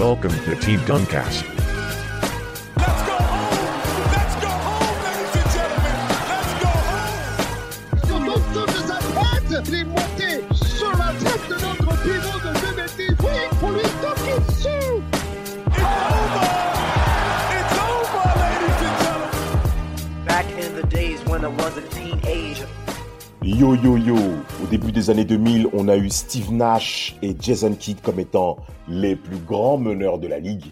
Welcome to Team Duncast. Yo yo yo, au début des années 2000, on a eu Steve Nash et Jason Kidd comme étant les plus grands meneurs de la ligue.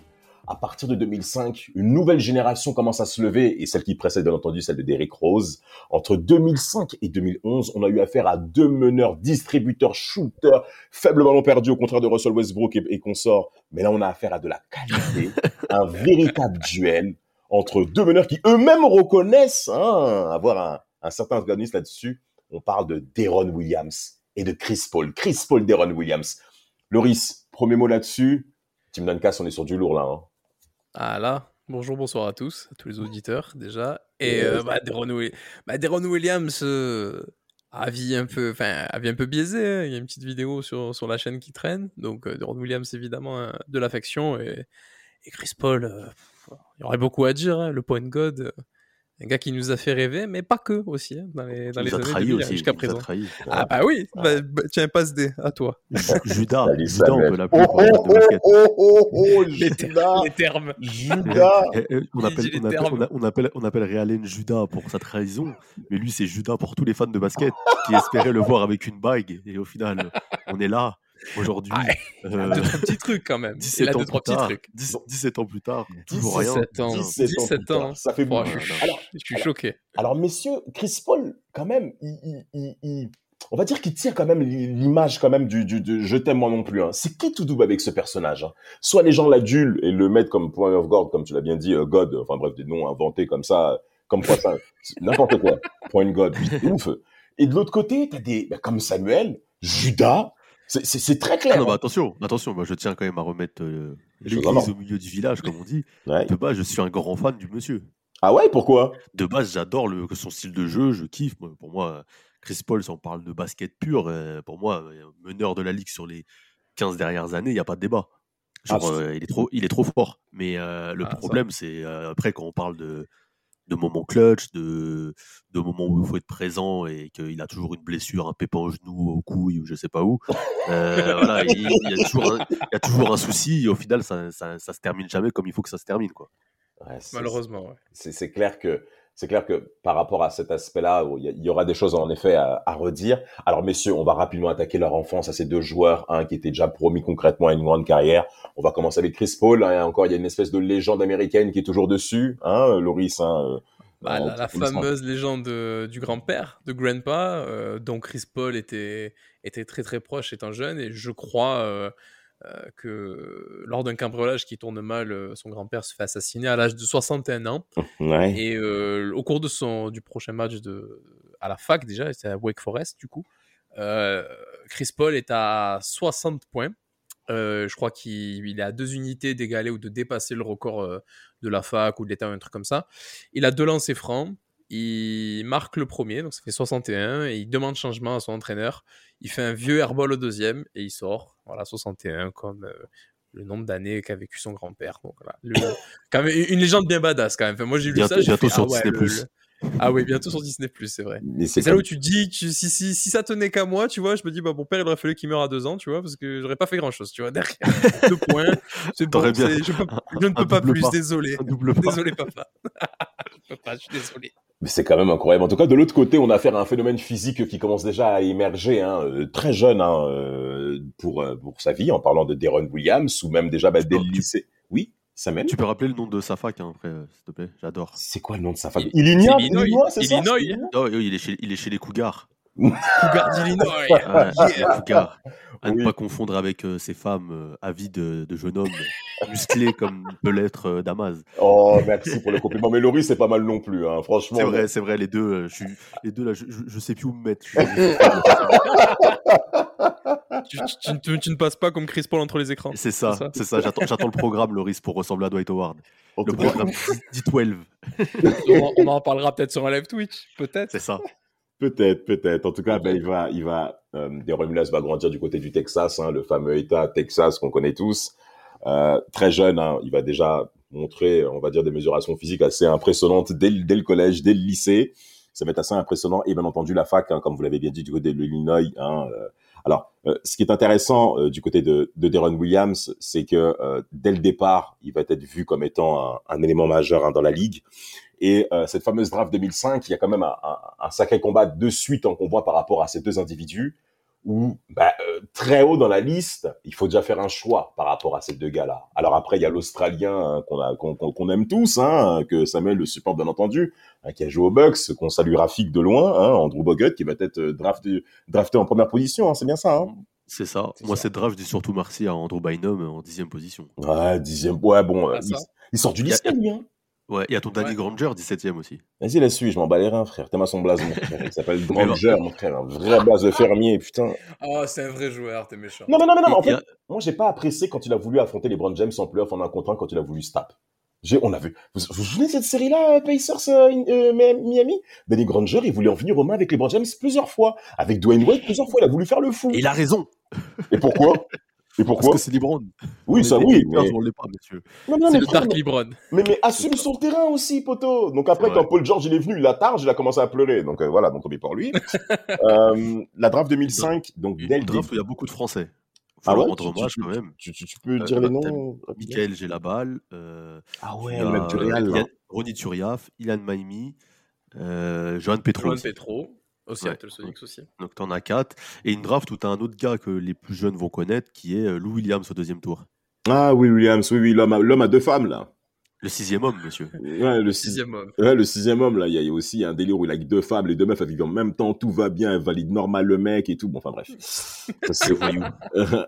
À partir de 2005, une nouvelle génération commence à se lever et celle qui précède bien entendu celle de Derrick Rose. Entre 2005 et 2011, on a eu affaire à deux meneurs, distributeurs, shooters, faible ballon perdu au contraire de Russell Westbrook et, et consorts. Mais là, on a affaire à de la qualité, un véritable duel entre deux meneurs qui eux-mêmes reconnaissent hein, avoir un, un certain organisme là-dessus on parle de Deron Williams et de Chris Paul. Chris Paul, Deron Williams. Loris, premier mot là-dessus. Tim Duncan, on est sur du lourd là. Hein. Ah là, bonjour, bonsoir à tous, à tous les auditeurs déjà. Et euh, bah, Deron, bah, Deron Williams, euh, avis un peu, enfin, un peu biaisé. hein. Il y a une petite vidéo sur, sur la chaîne qui traîne. Donc, euh, Deron Williams, évidemment, hein, de l'affection. Et, et Chris Paul, euh, il y aurait beaucoup à dire. le point God, euh, un gars qui nous a fait rêver, mais pas que aussi, hein, dans les, dans Il les nous a années trahi 2000, aussi. jusqu'à il nous a présent. trahi. Ah bah oui, bah, bah, tiens, passe des à toi. Ju- Judas, Judas, on peut l'appeler basket. oh, oh, oh, Les, ter- Judas, les termes. Judas. Eh, eh, on, appelle, on, appelle, on, on Judas pour sa trahison, mais lui c'est Judas pour tous les fans de basket qui espéraient le voir avec une bague. Et au final, on est là aujourd'hui. Ah, Il y a euh, deux, trois petits trucs quand même. Il 17 a ans deux, plus trois petits tard, trucs. 10 17 ans plus tard, toujours rien. 17 ans. 17 ans 17 plus tard, ans. ça fait Oh, beaucoup. je, suis, Alors, je suis choqué. Alors, messieurs, Chris Paul, quand même, il, il- il- il- on va dire qu'il tire quand même l'image quand même du, du, du je t'aime moi non plus. Hein. C'est qui tout double avec ce personnage hein? Soit les gens l'adulent et le mettent comme point of God, comme tu l'as bien dit, euh, God, enfin bref, des noms inventés comme ça, comme quoi ça, n'importe quoi. Point God, ouf. Et de l'autre côté, t'as des, bah, comme Samuel, Judas, c'est- très Ah clair. non, hein. attention, attention, moi je tiens quand même à remettre euh, l'église au milieu du village, comme on dit. Ouais. De base, je suis un grand fan du monsieur. Ah ouais, pourquoi? De base, j'adore son style de jeu, je kiffe. Pour moi, Chris Paul, si on parle de basket pur, euh, pour moi, euh, meneur de la ligue sur les 15 dernières années, il n'y a pas de débat. Genre, Ah, euh, il, est trop, il est trop fort. Mais euh, le Ah, problème, c'est après quand on parle de, de moments clutch, de, de moments où il faut être présent et qu'il a toujours une blessure, un pépin au genou, au cou ou je sais pas où. euh, voilà, il, il y a toujours un, il y a toujours un souci et au final, ça, ça, ça se termine jamais comme il faut que ça se termine. Quoi. Ouais, Malheureusement, ouais. c'est c'est clair que c'est clair que par rapport à cet aspect-là, il y, aura des choses en effet à, à redire. Alors messieurs, on va rapidement attaquer leur enfance à ces deux joueurs, un qui était déjà promis concrètement à une grande carrière. On va commencer avec Chris Paul. hein, encore, il y a une espèce de légende américaine qui est toujours dessus, hein, Loris. Hein, euh, Bah, la, fameuse légende du grand-père, de Grandpa, euh, dont Chris Paul était, était très très proche étant jeune. Et je crois euh, euh, que lors d'un cambriolage qui tourne mal, euh, son grand-père se fait assassiner à l'âge de 61 ans. Ouais. Et euh, au cours de son, du prochain match de, à la fac, déjà, c'était à Wake Forest, du coup, euh, Chris Paul est à 60 points. Je crois qu'il il est à deux unités d'égaler ou de dépasser le record de la fac ou de l'État, un truc comme ça. Il a deux lancers francs. Il marque le premier, donc ça fait 61, et il demande changement à son entraîneur. Il fait un vieux airball au deuxième et il sort. Voilà, 61, comme euh, le nombre d'années qu'a vécu son grand-père. Donc voilà, Le- quand même, une légende bien badass quand même. Enfin, moi j'ai lu Bientôt- ça. bientôt fait, sur ah ouais, Disney+. le- le- Ah oui, bientôt sur Disney+, c'est vrai. C'est là où tu dis, tu- si, si, si ça tenait qu'à moi, tu vois, je me dis, bah, mon père, il aurait fallu qu'il meure à deux ans, tu vois, parce que j'aurais pas fait grand chose, tu vois, derrière. Deux points, bon, bien je, peux- je ne peux pas plus, pas. désolé. Désolé, papa. je peux pas, je suis désolé. Mais c'est quand même incroyable. En tout cas, de l'autre côté, on a affaire à un phénomène physique qui commence déjà à émerger, hein, euh, très jeune hein, euh, pour euh, pour sa vie, en parlant de Deron Williams ou même déjà bah, dès le lycée. Oui, Samuel? Tu peux rappeler le nom de sa fac, hein, après, s'il te plaît? J'adore. C'est quoi le nom de sa femme Il- Illinois, Illinois, Illinois, c'est ça? Illinois? Illinois il, est chez, il est chez les Cougars. Cougar d'Illinois. Yeah. Fouga, à ne Oui. pas confondre avec euh, ces femmes euh, avides de, de jeunes hommes musclés comme peut l'être euh, Damas. Oh, merci pour le compliment. Mais Laurie, c'est pas mal non plus, hein. franchement. C'est vrai, c'est vrai, les deux, euh, je suis, les deux là, je, je, je sais plus où me mettre. Tu, tu- tu- tu ne passes pas comme Chris Paul entre les écrans. C'est ça, C'est ça. J'attends, j'attends le programme, Loris, pour ressembler à Dwight Howard. En Le programme D12, on, en- on en parlera peut-être sur un live Twitch, peut-être. c'est ça. Peut-être, peut-être. En tout cas, ben, il va, il va, euh, va grandir du côté du Texas, hein, le fameux État Texas qu'on connaît tous. Euh, très jeune, hein, il va déjà montrer, on va dire, des mesurations physiques assez impressionnantes dès, le- dès le collège, dès le lycée. Ça va être assez impressionnant. Et bien entendu, la fac, hein, comme vous l'avez bien dit, du côté de l'Illinois. Hein, euh, alors, euh, ce qui est intéressant euh, du côté de, de Deron Williams, c'est que euh, dès le départ, il va être vu comme étant un, un élément majeur hein, dans la ligue. Et euh, cette fameuse draft 2005, il y a quand même un, un, un sacré combat de suite qu'on voit par rapport à ces deux individus, où bah, euh, très haut dans la liste, il faut déjà faire un choix par rapport à ces deux gars-là. Alors après, il y a l'Australien hein, qu'on aime tous, hein, que Samuel le supporte bien entendu, hein, qui a joué au Bucks, qu'on salue Rafik de loin, hein, Andrew Bogut, qui va être euh, drafté, drafté en première position, hein, c'est bien ça. Hein? C'est ça. Moi, ça. cette draft, je dis surtout merci à Andrew Bynum en dixième position. ouais, dixième, ouais, bon, euh, il, il sort du lycée, lui. Ouais, il y a ton Danny Ouais. Granger, 17ème aussi. Vas-y, laisse-lui, je m'en bats les reins, frère. T'es ma son blason, mon frère. Il s'appelle. Granger, mon frère. Un vrai base de fermier, putain. Oh, c'est un vrai joueur, t'es méchant. Non, mais non, mais non, mais en fait, a- moi, j'ai pas apprécié quand il a voulu affronter les Brown James en playoff en un contre un quand il a voulu stop. J'ai, on a vu. Vous vous souvenez de cette série-là, euh, Pacers euh, euh, Mi- Miami? Danny Granger, il voulait en venir aux mains avec les Brown James plusieurs fois. Avec Dwayne Wade, plusieurs fois, il a voulu faire le fou. Et il a raison, Et pourquoi? Et parce pourquoi que c'est LeBron. Oui, ça, oui. Mais, on l'est pas, monsieur. non, non, C'est mais le frère, Dark mais, Lebron. mais, mais assume le terrain aussi, poteau. Donc après, quand. Paul George il est venu, il a tarde, il a commencé à pleurer. Donc euh, voilà, donc on est pour lui. euh, la draft 2005, donc dès Une le draft où il y a beaucoup de Français. Faut Ah ouais, rendre hommage quand même. Tu, tu, tu peux Euh, dire les noms Michael Gelabal, euh, Ah il ouais, y a, le mec du Real. là. Ilan- Ronny Turiaf, Ilan Maimi, euh, Johan Petro. Johan. Petro. Au Ouais. Seattle Sonics aussi. Donc t'en as quatre. Et une draft où t'as un autre gars que les plus jeunes vont connaître, qui est euh, Lou Williams au deuxième tour. Ah oui, Williams, oui, oui, l'homme à, l'homme à deux femmes, là. Le sixième homme, monsieur. Ouais, le, six- Sixième homme. ouais, le sixième homme, là, il y y a aussi un délire où il a deux femmes, les deux meufs, elles vivent en même temps, tout va bien, elles valident normal le mec et tout. Bon, enfin bref. Ça, C'est voyou.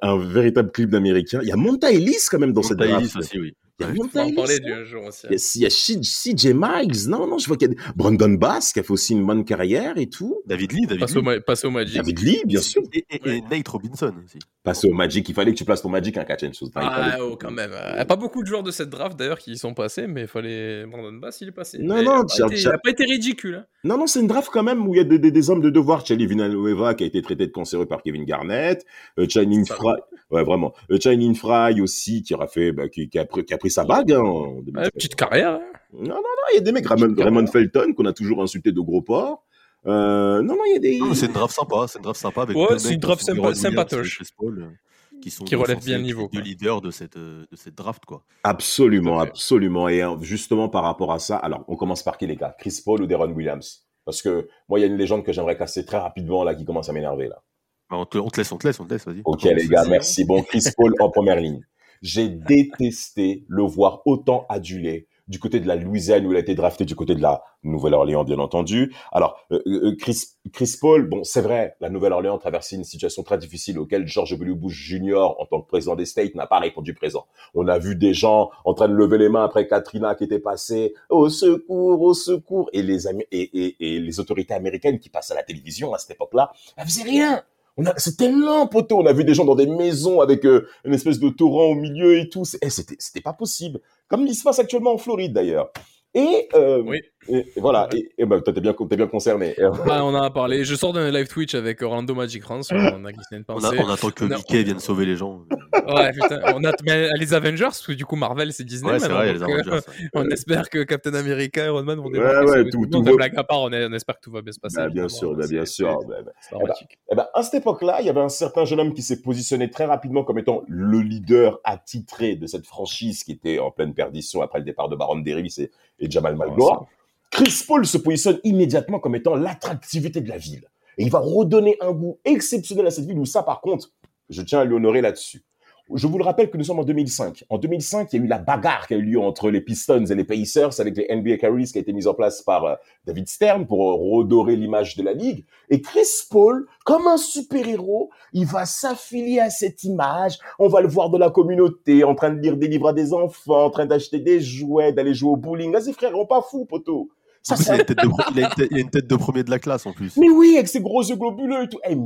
un véritable clip d'américain. Il y a Monta Ellis quand même dans cette draft. Ellis aussi, oui. Il y a Ouais. On Monta va en Ellis. parler hein. jour aussi. Il y a, a CJ Miles. Non, non, je vois qu'il y a Brandon Bass qui a fait aussi une bonne carrière et tout. David Lee, David Passe au, Lee. Ma- passe au Magic. David Lee, bien sûr. Et, et- et Nate Robinson aussi. Passer au Magic. Il fallait que tu places ton Magic, un catch and shoot. Enfin, Ah, fallait- oh, quand même. Il n'y a pas beaucoup de joueurs de cette draft d'ailleurs qui y sont passés, mais il fallait. Brandon Bass, il est passé. Non, Mais non, il a pas été- tiens. il a pas été ridicule. hein. Non, non, c'est une draft quand même où il y a des, des, des hommes de devoir. Charlie Villanueva qui a été traité de cancéreux par Kevin Garnett. Euh, Channing Fry. Ouais, vraiment. Euh, Channing Fry aussi qui aura fait, bah, qui, qui a pris, qui a pris sa bague, hein, en 2013. Ouais, petite carrière. hein. Non, non, non, il y a des mecs. Raymond, Raymond Felton qu'on a toujours insulté de gros porc. Euh, non, non, il y a des. C'est une draft sympa, c'est une draft sympa avec Ouais, c'est mecs une draft qui sont sympa- sympatoche. et Chris Paul, euh, qui sont Qui relèvent bien le niveau, deux leaders de cette, euh, de cette draft, quoi. Absolument, absolument. Et euh, justement, par rapport à ça, alors, on commence par qui, les gars? Chris Paul ou Deron Williams? Parce que moi, il y a une légende que j'aimerais casser très rapidement, là, qui commence à m'énerver, là. Bah, on, te, on te laisse, on te laisse, on te laisse, vas-y. Ok, les gars, merci. Bon, Chris Paul en première ligne. J'ai détesté le voir autant adulé du côté de la Louisiane où il a été drafté, du côté de la Nouvelle-Orléans, bien entendu. Alors, euh, euh, Chris, Chris Paul, bon, c'est vrai, la Nouvelle-Orléans traversait une situation très difficile auquel George W. Bush Jr., en tant que président des States, n'a pas répondu présent. On a vu des gens en train de lever les mains après Katrina qui était passée, au secours, au secours, et les, et, et, et les autorités américaines qui passent à la télévision à cette époque-là, elles faisaient rien. On a, c'était lent, poteau. On a vu des gens dans des maisons avec euh, une espèce de torrent au milieu et tout. Eh, c'était, c'était pas possible. Comme il se passe actuellement en Floride, d'ailleurs. Et, euh, Oui. Et, et voilà. Et, et ben, toi, t'es bien, concerné. Et, euh, Ah, on en a parlé. Je sors d'un live Twitch avec Orlando Magic France. On a glissé une On, a- pensée. on attend que On a- Mickey vienne sauver les gens. Ouais, putain. On a mais les Avengers, parce que du coup, Marvel, c'est Disney. Ouais, c'est vrai, les euh, Avengers. ouais. On espère que Captain America, Iron Man vont Ouais, débarquer. ouais, sauver tout- tout va- Blague à part, on, est- on espère que tout va bien se passer. bah, bien sûr, bah, bien sûr. c'est- Bah, bah. C'est dramatique. Eh ben, à cette époque-là, il y avait un certain jeune homme qui s'est positionné très rapidement comme étant le leader attitré de cette franchise qui était en pleine perdition après le départ de Baron Davis et, et Jamal Malgoa. Chris Paul se positionne immédiatement comme étant l'attractivité de la ville. Et il va redonner un goût exceptionnel à cette ville où ça, par contre, je tiens à lui honorer là-dessus. Je vous le rappelle que nous sommes en 2005. En 2005, il y a eu la bagarre qui a eu lieu entre les Pistons et les Pacers avec les NBA Carries qui a été mise en place par euh, David Stern pour euh, redorer l'image de la ligue. Et Chris Paul, comme un super-héros, il va s'affilier à cette image. On va le voir dans la communauté, en train de lire des livres à des enfants, en train d'acheter des jouets, d'aller jouer au bowling. Vas-y frère, on pas fou, poteau. Ça, En plus, il, a une tête de, pre- il a une tête- il a une tête de premier de la classe en plus. mais oui, avec ses gros yeux globuleux et tout. Eh.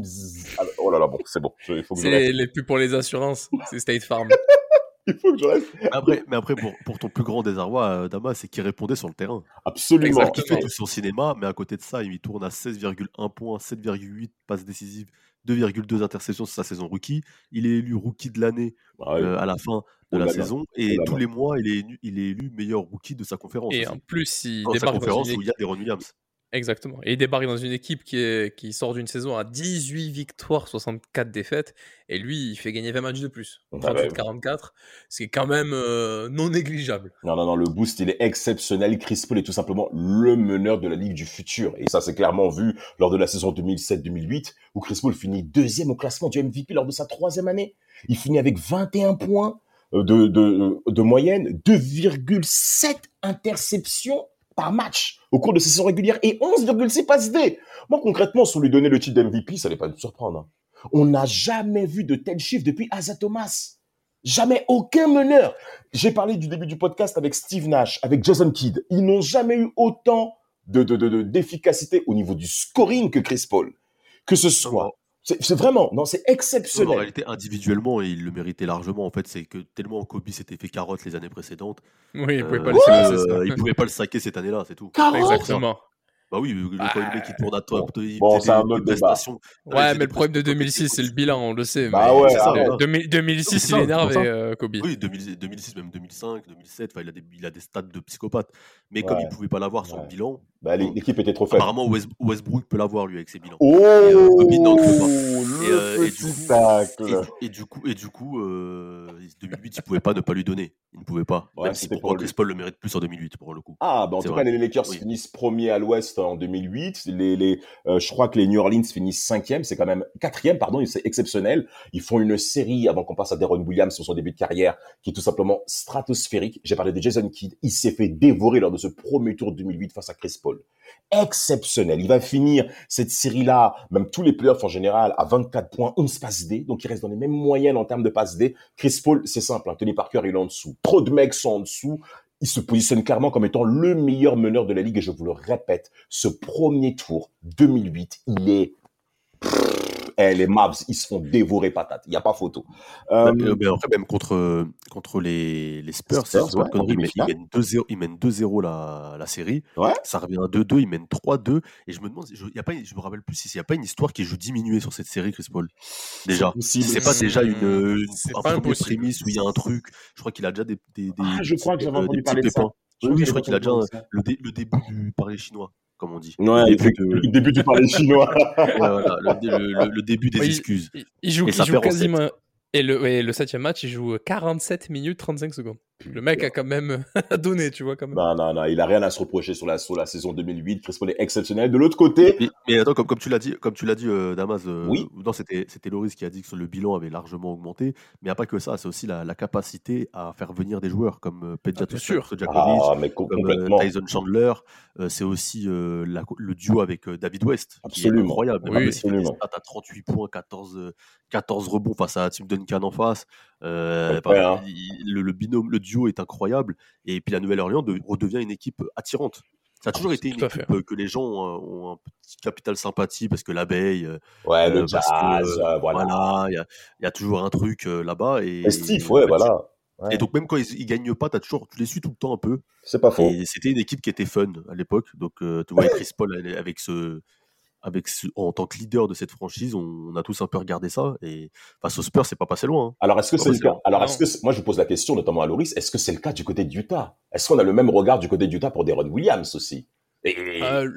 Ah, oh là là, bon, c'est bon. Je- Il faut que je C'est les, les pubs pour les assurances. C'est State Farm. Il faut que je reste. Mais après, mais après pour, pour ton plus grand désarroi, euh, Damas, c'est qu'il répondait sur le terrain. Absolument. Il fait tout son cinéma, mais à côté de ça, il tourne à 16,1 points, 7,8 passes décisives, 2,2 interceptions sur sa saison rookie. Il est élu rookie de l'année Ah, oui. euh, à la fin Oh de la saison. Oh Et tous les mois, il est, élu, il est élu meilleur rookie de sa conférence. Et aussi. en plus, il Dans sa débarque dans conférence une où il y a des Ron Williams. Exactement. Et il débarque dans une équipe qui, est, qui sort d'une saison à 18 victoires, 64 défaites. Et lui, il fait gagner 20 matchs de plus. Ah ouais. 38-44. Ce qui est quand même euh, non négligeable. Non, non, non, le boost, il est exceptionnel. Chris Paul est tout simplement le meneur de la Ligue du futur. Et ça, c'est clairement vu lors de la saison 2007-2008, où Chris Paul finit deuxième au classement du MVP lors de sa troisième année. Il finit avec 21 points euh, de, de, de moyenne, 2,7 interceptions par match au cours de sa saison régulière et 11,6 passes D. Moi, concrètement, si on lui donnait le titre d'MVP, ça n'allait pas nous surprendre. hein. On n'a jamais vu de tels chiffres depuis Asa Thomas. Jamais aucun meneur. J'ai parlé du début du podcast avec Steve Nash, avec Jason Kidd. Ils n'ont jamais eu autant de, de, de, de- d'efficacité au niveau du scoring que Chris Paul. Que ce soit. C'est, vraiment, non, c'est En exceptionnel. réalité, individuellement, il le méritait largement. En fait, c'est que tellement Kobe s'était fait carotte les années précédentes, Oui, il pouvait euh, pas euh, ça. il pouvait pas le saquer cette année-là, c'est tout. Carotte Exactement. Bah oui, le, Ah, tourne à il bon, c'est un autre débat. Ouais, mais le problème de prestations 2006, c'est le bilan, on le sait. Bah mais ouais, c'est ah ça, ouais. 2000 2006, C'est il est énervé, euh, Kobe. Oui, 2000 2006, même 2005, 2007, enfin, il, a des, il a des stats de psychopathe. Mais comme il pouvait pas l'avoir sur le bilan, Bah, l'é- l'équipe était trop faible. apparemment West- Westbrook peut l'avoir lui avec ses bilans. Oh, euh, Et, euh, et du petit coup- tacle. Et, et du coup, et du coup euh, 2008, il pouvait pas ne pas lui donner. Il ne pouvait pas. Ouais, même si pour. Chris Paul le mérite plus en 2008 pour le coup. Ah, bah en tout vrai. cas, les Lakers Oui. finissent premiers à l'Ouest en 2008. Les, euh, je crois que les New Orleans finissent cinquième. C'est quand même quatrième, pardon. C'est exceptionnel. Ils font une série avant qu'on passe à Deron Williams sur son début de carrière, qui est tout simplement stratosphérique. J'ai parlé de Jason Kidd. Il s'est fait dévorer lors de ce premier tour de 2008 face à Chris Paul. Exceptionnel. Il va finir cette série-là, même tous les playoffs en général, à 24 points, 11 passes D. Donc, il reste dans les mêmes moyennes en termes de passes D. Chris Paul, c'est simple. hein, Tony Parker, il est en dessous. Trop de mecs sont en dessous il se positionne clairement comme étant le meilleur meneur de la ligue et je vous le répète, ce premier tour 2008, il est eh, les Mavs, ils se font dévorer patate. Il n'y a pas photo. Euh, Mais, euh, mais après, même contre, contre les, les Spurs, Spurs, si ouais, conneries, en ils mènent- ils demi-finale. mènent 2-0 ils mènent 2-0 la, la série. Ouais. Ça revient à 2-2, ils mènent 3-2. Et je me demande, je, y a pas, je me rappelle plus si il n'y a pas une histoire qui joue diminué sur cette série, Chris Paul. Déjà. possible. C'est pas déjà une, une C'est un pas prémisse où il y a un truc. Je crois qu'il a déjà des. des, des Ah, je crois que j'avais euh, des entendu parler de ça. Oui, je crois qu'il a déjà le début du parler chinois, comme on dit. Ouais, le il début, fait- de- le début du parler chinois. ouais, voilà, le, le- le- le début des Oui, excuses. Il, il joue, Et il joue quasiment. Et le, et le septième match, il joue 47 minutes 35 secondes. Le mec a quand même donné, tu vois, quand même. non, non, non, il a rien à se reprocher sur la, sur la saison 2008. Chris Paul est exceptionnel. De l'autre côté, Mais, mais attends, comme, comme tu l'as dit, comme tu l'as dit, euh, Damas, euh, Oui. non, c'était c'était Loris qui a dit que le bilan avait largement augmenté, mais il n'y a pas que ça, c'est aussi la, la capacité à faire venir des joueurs comme euh, Peja Ah, sûr. Ah, comme euh, complètement. Tyson Chandler, euh, c'est aussi euh, la- le duo avec euh, David West, qui est Absolument. incroyable. Oui, absolument. stats à 38 points, 14, euh, 14 rebonds face à Tim Duncan en face. Bah, hein. il- le, le binôme, le duo est incroyable, et puis la Nouvelle-Orléans de- redevient une équipe attirante. Ça a toujours été une équipe euh, que les gens ont, un- petit capital sympathie parce que l'abeille, euh, Ouais, le euh, jazz, que, euh, voilà. voilà, il y a, il y a toujours un truc euh, là-bas. Et, Et Steve, et ouais, en fait, voilà. Ouais. Et donc même quand ils, ils gagnent pas, as toujours, tu les suis tout le temps un peu. C'est pas faux. Et c'était une équipe qui était fun à l'époque. Donc euh, tu vois Chris Paul avec ce, avec ce, en tant que leader de cette franchise, on, on a tous un peu regardé ça. Et face aux Spurs, c'est pas passé loin. hein. Alors, est-ce que Pas c'est le cas? Alors, est-ce que moi je pose la question notamment à Loris, est-ce que c'est le cas du côté de Utah Est-ce qu'on a le même regard du côté de Utah pour Deron Williams aussi? Et- Euh,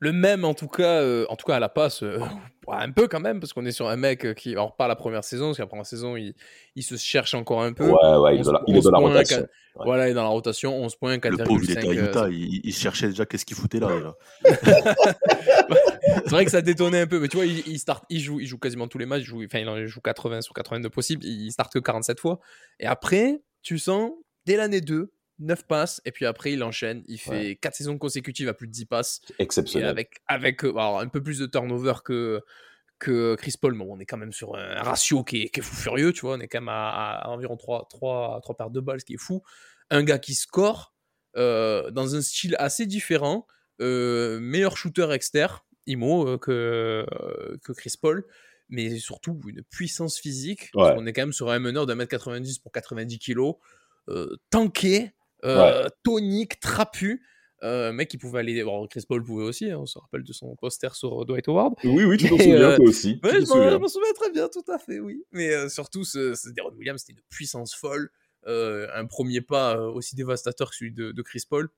le- même en tout cas, euh, en tout cas à la passe, euh, un peu quand même, parce qu'on est sur un mec euh, qui, alors pas la première saison, parce que la saison, il, il se cherche encore un peu. Ouais, ouais, il est 11 dans la, il est dans la 11 points, rotation. Ouais. Voilà, il est dans la rotation, 11 points, Le pauvre, il était à 4,5. euh, Utah, il, il cherchait déjà qu'est-ce qu'il foutait là. C'est vrai que ça détonnait un peu, mais tu vois, il, il start, il joue, il joue quasiment tous les matchs, il joue, enfin, il en joue 80 sur 82 possibles, il start que 47 fois. Et après, tu sens, dès l'année 2, 9 passes, et puis après, il enchaîne, il fait Ouais. 4 saisons consécutives à plus de 10 passes, et Exceptionnel. avec, avec euh, alors, un peu plus de turnover que, que Chris Paul, mais on est quand même sur un ratio qui est, qui est fou furieux, tu vois, on est quand même à, à environ 3, 3, 3 paires de balles, ce qui est fou. Un gars qui score euh, dans un style assez différent, euh, meilleur shooter externe, Imo, euh, que, que Chris Paul, mais surtout une puissance physique. Ouais. qu'on est quand même sur un meneur d'un mètre 90 pour 90 kilos, euh, tanké, euh, tonique, trapu. Euh, mec qui pouvait aller. Bon, Chris Paul pouvait aussi, hein, on se rappelle de son poster sur Dwight Howard. Oui, oui, tu t'en souviens, euh, toi aussi. Ouais, je m'en souviens. très bien, tout à fait, oui. Mais euh, surtout, ce, ce Deron Williams, c'était une puissance folle. Euh, un premier pas euh, aussi dévastateur que celui de, de Chris Paul.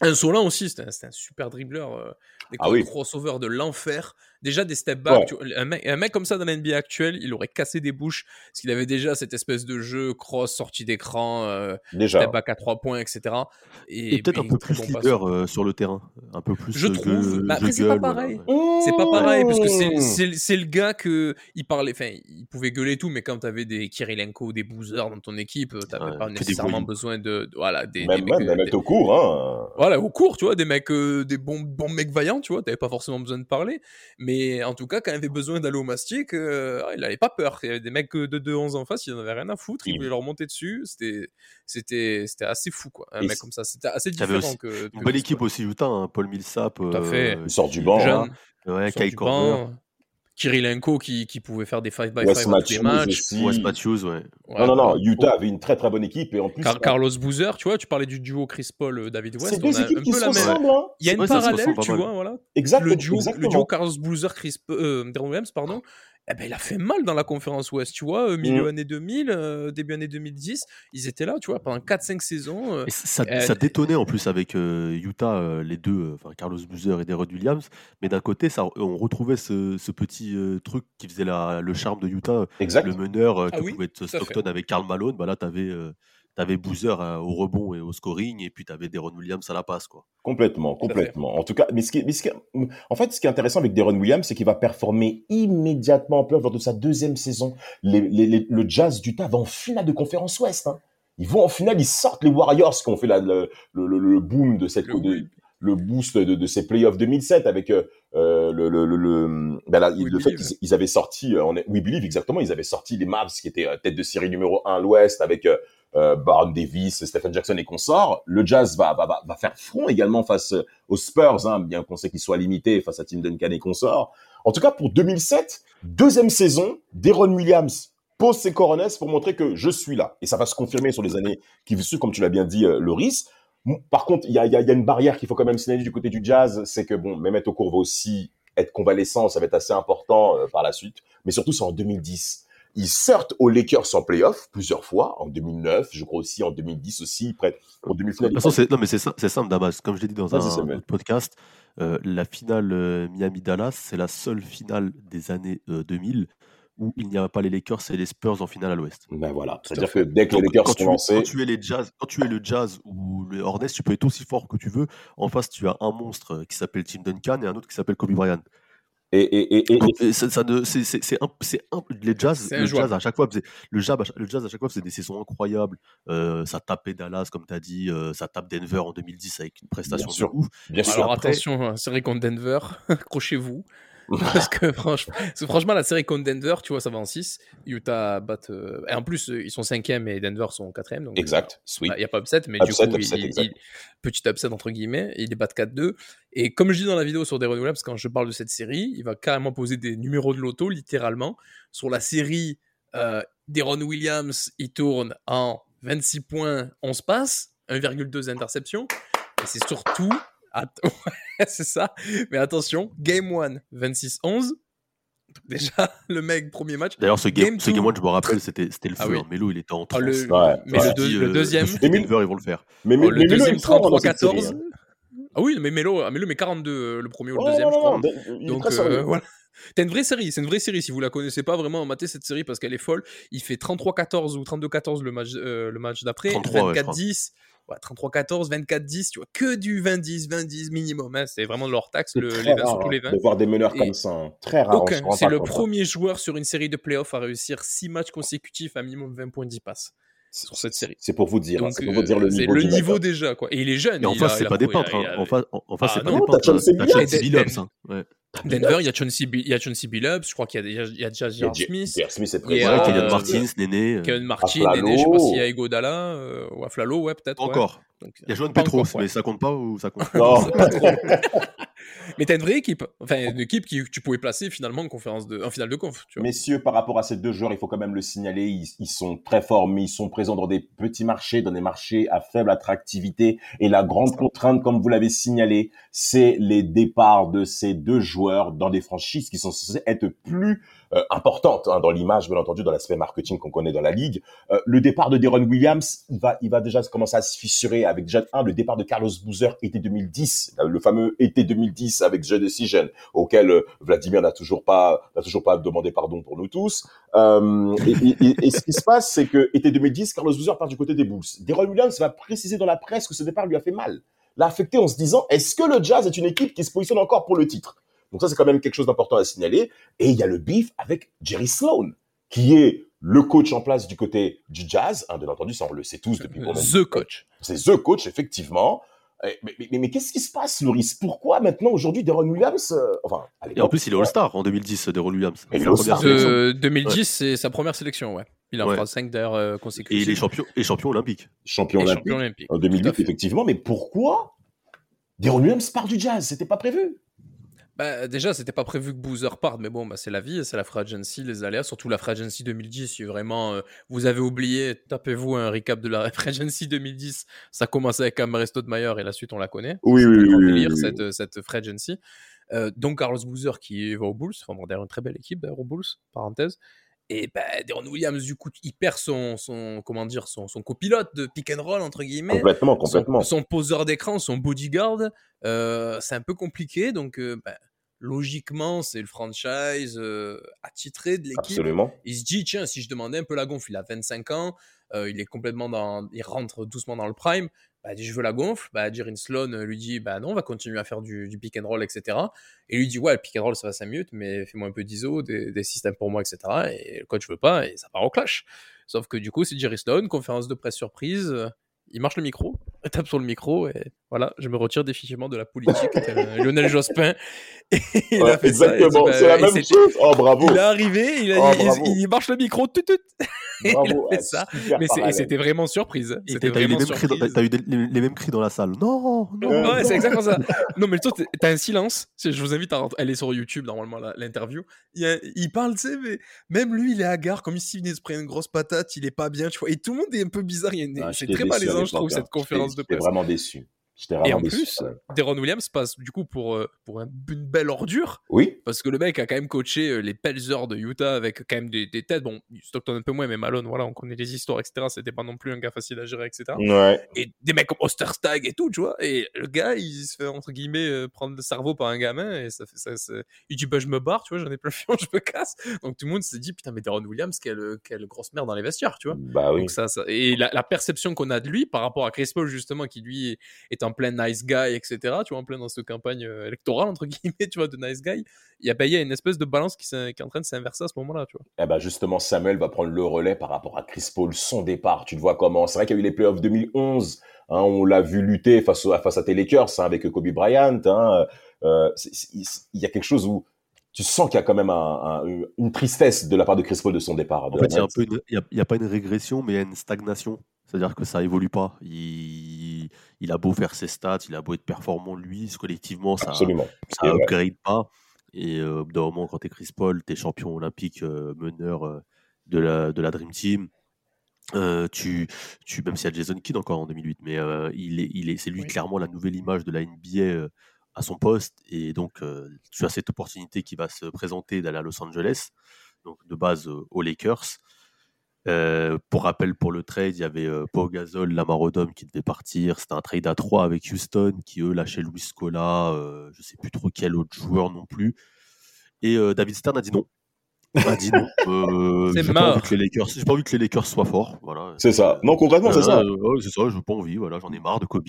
Insolent aussi, c'était un, super dribbleur. euh, des Ah oui. crossovers de l'enfer. Déjà des step back. Ouais. tu vois, un, mec, un mec comme ça dans la NBA actuelle, il aurait cassé des bouches. Parce qu'il avait déjà cette espèce de jeu cross, sortie d'écran, euh, step back à trois points, etc. Et, Et peut-être un peu plus bon leader euh, sur le terrain. Un peu plus Je euh, trouve. Mais après, je c'est pas pareil. Mmh. C'est pas pareil, parce que c'est- c'est c'est le gars que il parlait, enfin, il pouvait gueuler et tout, mais quand t'avais des Kirilenko, des boozers dans ton équipe, t'avais Ouais, pas nécessairement besoin de, de- voilà, des, Même, des mecs, même, euh, même des- être au cours, hein. voilà, au cours, tu vois, des mecs, euh, des bons, bons mecs vaillants, tu vois, t'avais pas forcément besoin de parler, mais en tout cas, quand il avait besoin d'aller au mastic, euh, il avait pas peur. Il y avait des mecs euh, de 2-11 en face, il en avait rien à foutre, il voulait leur monter dessus, c'était, c'était, c'était assez fou, quoi, un Et mec comme ça, c'était assez différent aussi que, Une que belle équipe Paul. aussi, Utah. hein, Paul Millsap. Tout à fait. euh, Il sort du banc. Jeune, hein. Ouais, sur Kai du Corner. banc, Kirilenko qui, qui pouvait faire des 5 by 5 Wes à tous les Matthews matchs. aussi. Wes Matthews, ouais. Ouais, Non, non, non. Utah avait une très très bonne équipe et en plus. Car- Carlos Boozer, tu vois, tu parlais du duo Chris Paul euh, David c'est West, deux on a équipes un qui peu se la même. Hein. Il y a une Ouais, parallèle, tu vois, voilà. Exact, Le duo, le exactement. duo Carlos Boozer, Chris euh, Deron Williams, pardon. Eh ben, il a fait mal dans la conférence Ouest, tu vois, euh, milieu Mm. année 2000, euh, début année 2010, ils étaient là, tu vois, pendant 4-5 saisons. euh, Et ça, Euh, ça détonnait en plus avec euh, Utah, euh, les deux, euh, enfin Carlos Boozer et Deron Williams. Mais d'un côté, ça, on retrouvait ce, ce petit euh, truc qui faisait la- le charme de Utah, Exact. le meneur euh, Ah que oui, pouvait être Stockton avec Karl Malone. Bah là, tu avais, Boozer euh, au rebond et au scoring, et puis tu avais Deron Williams à la passe. Quoi. Complètement, complètement. En tout cas, mais ce qui, est- mais ce qui est- en fait, ce qui est intéressant avec Deron Williams, c'est qu'il va performer immédiatement en playoff lors de sa deuxième saison. Les, les- les- le Jazz d'Utah va en finale de conférence Ouest. hein. Ils vont en finale, ils sortent les Warriors qui ont fait la- le, le- le- le boom de cette Le de- whip. le boost de, de ces playoffs 2007 avec euh, euh, le, le, le, le, ben là, le fait Believe. qu'ils ils avaient sorti, euh, on est, We Believe exactement, ils avaient sorti les Mavs qui étaient euh, tête de série numéro 1 à l'Ouest avec euh, Baron Davis, Stephen Jackson et consorts. Le Jazz va, faire front également face euh, aux Spurs, hein, bien qu'on sait qu'ils soient limités face à Tim Duncan et consorts. En tout cas, pour 2007, deuxième saison, Deron Williams pose ses coronets pour montrer que je suis là. Et ça va se confirmer sur les années qui suivent, comme tu l'as bien dit, euh, Loris. Par contre, il y a, une barrière qu'il faut quand même signaler du côté du Jazz, c'est que bon, Mehmet Okur va aussi être convalescent, ça va être assez important par la suite. Mais surtout, c'est en 2010. Ils sortent aux Lakers en playoff plusieurs fois, en 2009, je crois aussi en 2010 aussi, près en De demi-finale. toute façon, c'est, non, mais c'est, sim- c'est simple, Damas. Comme je l'ai dit dans un, autre podcast, euh, la finale euh, Miami-Dallas, c'est la seule finale des années euh, 2000 où il n'y a pas les Lakers et les Spurs en finale à l'Ouest. Ben voilà, c'est-à-dire que dès que les Lakers sont tu, lancés, quand tu es les Jazz, quand tu es le Jazz ou le Hornets, tu peux être aussi fort que tu veux. En face, tu as un monstre euh, qui s'appelle Tim Duncan et un autre qui s'appelle Kobe Bryant. Et, et, et, et- Et ça, ça ne, c'est, c'est, c'est, un- c'est un- les Jazz, C'est le. Jazz à chaque fois faisait, le Jazz, à chaque- le Jazz à chaque fois faisait des saisons incroyables. Euh, ça tapait Dallas, comme tu as dit, euh, ça tape Denver en 2010 avec une prestation Bien sûr. de ouf. bien sûr, Alors après- attention, hein, série contre Denver, accrochez-vous. Parce que franchement, parce que franchement, la série contre Denver, tu vois, ça va en 6. Utah bat. euh, Et en plus, euh, ils sont 5e et Denver sont 4e. Donc, exact, Il sweet. n'y a pas upset, mais Upset, du coup, upset, il- il- petit upset entre guillemets, il les bat 4-2. Et comme je dis dans la vidéo sur Deron Williams, quand je parle de cette série, il va carrément poser des numéros de loto, littéralement. Sur la série, euh, Deron Williams, il tourne en 26 points, 11 passes, 1,2 interceptions. Et c'est surtout. Att- Ouais, c'est ça. Mais attention, Game 1, 26-11. Donc Déjà, le mec, premier match. D'ailleurs, ce game, Game ce game two. one, je me rappelle, c'était, c'était le feu. Ah oui. hein. Melo, il était en Ah, transe. le- Ouais, mais ouais. le, deux- dit, le euh, deuxième, Mais Denver, ils vont le faire. Mais, Oh, mais, le mais deuxième est fort dans cette série, 33-14. hein. Ah oui, mais Melo, ah, Melo met 42 euh, le premier ou le Ouais, deuxième, non, je crois. Donc euh, voilà. T'as une vraie série, c'est une vraie série. Si vous la connaissez pas vraiment, matez cette série parce qu'elle est folle. Il fait 33-14 ou 32-14 le match, euh, le match d'après, 33, ouais, je crois. 24-10, ouais, 33-14, 24-10, tu vois, que du 20-10, 20-10 minimum. hein. C'est vraiment de leur taxe, le, les 20 rare, sur tous hein, les 20. de voir des meneurs Et comme ça. hein. Très rare. Aucun. C'est le hein. premier joueur sur une série de playoffs à réussir 6 matchs consécutifs à minimum 20 points 10 passes sur cette série. C'est pour vous dire. hein, Donc, C'est pour vous dire euh, le c'est niveau. le niveau déjà, quoi. Et il est jeune. Et en face, c'est pas des peintres. En face, c'est pas des peintres. T'as Billups. Hein. Denver, il y a Chauncey il y a Chauncey Billups, je crois qu'il y a déjà, déjà Smith, J.R. Smith est Il y Ouais, a, présent. Kylian euh, Martins, Néné. Kevin Martin, Aflalo. Néné, je sais pas s'il y a Egodala, euh, ou Aflalo, ouais, peut-être. Pas encore. Il y a Joan pas ouais. mais ça compte pas ou ça compte Non. Pas? trop. Mais t'as une vraie équipe. Enfin, une équipe qui tu pouvais placer finalement en conférence de, en finale de conf. Tu vois. Messieurs, par rapport à ces deux joueurs, il faut quand même le signaler, ils, ils sont très forts, mais ils sont présents dans des petits marchés, dans des marchés à faible attractivité. Et la grande contrainte, comme vous l'avez signalé, c'est les départs de ces deux joueurs dans des franchises qui sont censées être plus euh, importantes hein, dans l'image, bien entendu, dans l'aspect marketing qu'on connaît dans la ligue. Euh, le départ de Deron Williams, il va, il va déjà commencer à se fissurer avec déjà un, le départ de Carlos Boozer été 2010, euh, le fameux été 2010 avec The Decision, auquel euh, Vladimir n'a toujours pas, n'a toujours pas demandé pardon pour nous tous. Euh, et, et- et- et ce qui se passe, c'est que été 2010, Carlos Boozer part du côté des Bulls. Deron Williams va préciser dans la presse que ce départ lui a fait mal, l'a affecté en se disant est-ce que le Jazz est une équipe qui se positionne encore pour le titre? Donc ça, c'est quand même quelque chose d'important à signaler. Et il y a le beef avec Jerry Sloan, qui est le coach en place du côté du Jazz. Hein, bien entendu, ça on le sait tous depuis The coach. c'est The Coach, effectivement. Eh, Mais, mais, mais, mais qu'est-ce qui se passe, Loris? Pourquoi maintenant, aujourd'hui, Deron Williams, euh, enfin, Et en plus, il est All-Star en 2010, Deron Williams. Et. De 2010, c'est sa première sélection, ouais. Il en Ouais. fera 5 d'ailleurs euh, Et consécutifs. il est champion, et champion olympique. champion Et olympique champion olympique. en Tout à 2008, fait. effectivement. Mais pourquoi Deron Williams part du Jazz? C'était pas prévu. Bah, déjà, c'était pas prévu que Boozer parte, mais bon, bah, c'est la vie, c'est la free agency, les aléas, surtout la free agency 2010. Si vraiment euh, vous avez oublié, tapez-vous un recap de la free agency 2010. Ça commence avec Amare Stoudemire et la suite, on la connaît. Oui, oui, oui, oui, oui, cette, cette free agency. Euh, donc, Carlos Boozer qui va aux Bulls, enfin, bon, d'ailleurs, une très belle équipe, d'ailleurs, aux Bulls, parenthèse. Et bah, Deron Williams, du coup, il perd son, son comment dire, son, son copilote de pick and roll, entre guillemets Complètement, complètement. son, son poseur d'écran, son bodyguard, euh, c'est un peu compliqué. Donc, ben, logiquement, c'est le franchise euh, attitré de l'équipe. Absolument. Il se dit, tiens, si je demandais un peu la gonfle, il a 25 ans, euh, il est complètement dans, il rentre doucement dans le prime. Bah, dit, je veux la gonfle. Bah, Jirin Sloan euh, lui dit, bah non, on va continuer à faire du, du pick and roll, etc. Et lui dit, ouais, le pick and roll, ça va 5 minutes, mais fais-moi un peu d'ISO, des, des systèmes pour moi, etc. Et le coach veut pas, et ça part au clash. Sauf que du coup, c'est Jerry Sloan, conférence de presse surprise. Il marche le micro, il tape sur le micro, et voilà, je me retire définitivement de la politique. un Lionel Jospin. Et il Ouais, a fait exactement, bah, c'est la même chose. Oh, bravo. il est arrivé, il, a, Oh, il- bravo. il marche le micro, tout, tout. Et il a Bravo. fait Ah, ça. Mais c'était vraiment surprise. T'as eu, les mêmes cris dans, surprise. t'as eu des- les, les mêmes cris dans la salle. Non, non. Ouais, c'est exactement ça. Non, mais toi, t'as un silence. Je vous invite à rentrer. Elle est sur YouTube, normalement, l'interview. Il, parle, tu sais, mais même lui, il est hagard, comme s'il venait de se prendre une grosse patate, il est pas bien, tu vois. Et tout le monde est un peu bizarre. Il y a une- Ah, C'est très déçu malaisant, je trouve, l'époque, cette hein. conférence de J'étais presse. vraiment déçu. Et en plus. Deron Williams passe du coup pour, euh, pour un- une belle ordure. Oui, Parce que le mec a quand même coaché euh, les Pelzers de Utah avec quand même des, des têtes. Bon, Stockton un peu moins, mais Malone, voilà, on connaît les histoires, etc. C'était pas non plus un gars facile à gérer, etc. ouais. Et des mecs comme Osterstag et tout, tu vois. Et le gars, il se fait, entre guillemets, euh, prendre le cerveau par un gamin. Et ça fait ça. ça- Il dit, bah, je me barre, tu vois, j'en ai plein le fion, je me casse. Donc tout le monde s'est dit, putain, mais Deron Williams, quelle, quelle grosse merde dans les vestiaires, tu vois. Bah oui. Donc ça, ça- et la, la perception qu'on a de lui par rapport à Chris Paul justement qui lui est en plein nice guy etc tu vois en plein dans cette campagne euh, électorale entre guillemets tu vois de nice guy il y a, bah, il y a une espèce de balance qui, qui est en train de s'inverser à ce moment là tu vois Eh ben justement, Samuel va prendre le relais par rapport à Chris Paul, son départ. Tu le vois comment? C'est vrai qu'il y a eu les playoffs 2011. hein, on l'a vu lutter face, au- face à tes Lakers hein, avec Kobe Bryant. Hein, euh, il y a quelque chose où tu sens qu'il y a quand même un- un- une tristesse de la part de Chris Paul de son départ. En fait, il y a la un peu une- il y a, il y a pas une régression, mais il y a une stagnation. C'est-à-dire que ça évolue pas. Il, il a beau faire ses stats, il a beau être performant lui, collectivement, ça, Absolument. ça upgrade pas. Et euh, au bout d'un moment, quand tu es Chris Paul, tu es champion olympique, euh, meneur euh, de, la, de la Dream Team. euh, tu, tu, même s'il y a Jason Kidd encore en 2008, mais euh, il est, il est, c'est lui Oui. clairement la nouvelle image de la NBA euh, à son poste. Et donc, euh, tu as cette opportunité qui va se présenter d'aller à Los Angeles, donc de base euh, aux Lakers. Euh, pour rappel, pour le trade, il y avait euh, Pau Gasol, Lamar Odom qui devait partir. C'était un trade à 3 avec Houston qui, eux, lâchaient Luis Scola, euh, je sais plus trop quel autre joueur non plus. Et euh, David Stern a dit non. A dit non. Euh, C'est j'ai pas mort. envie que les Lakers, j'ai pas envie que les Lakers soient forts. Voilà. C'est ça. Non, concrètement, c'est ça. Euh, ouais, c'est ça, j'ai pas envie, voilà, j'en ai marre de Kobe,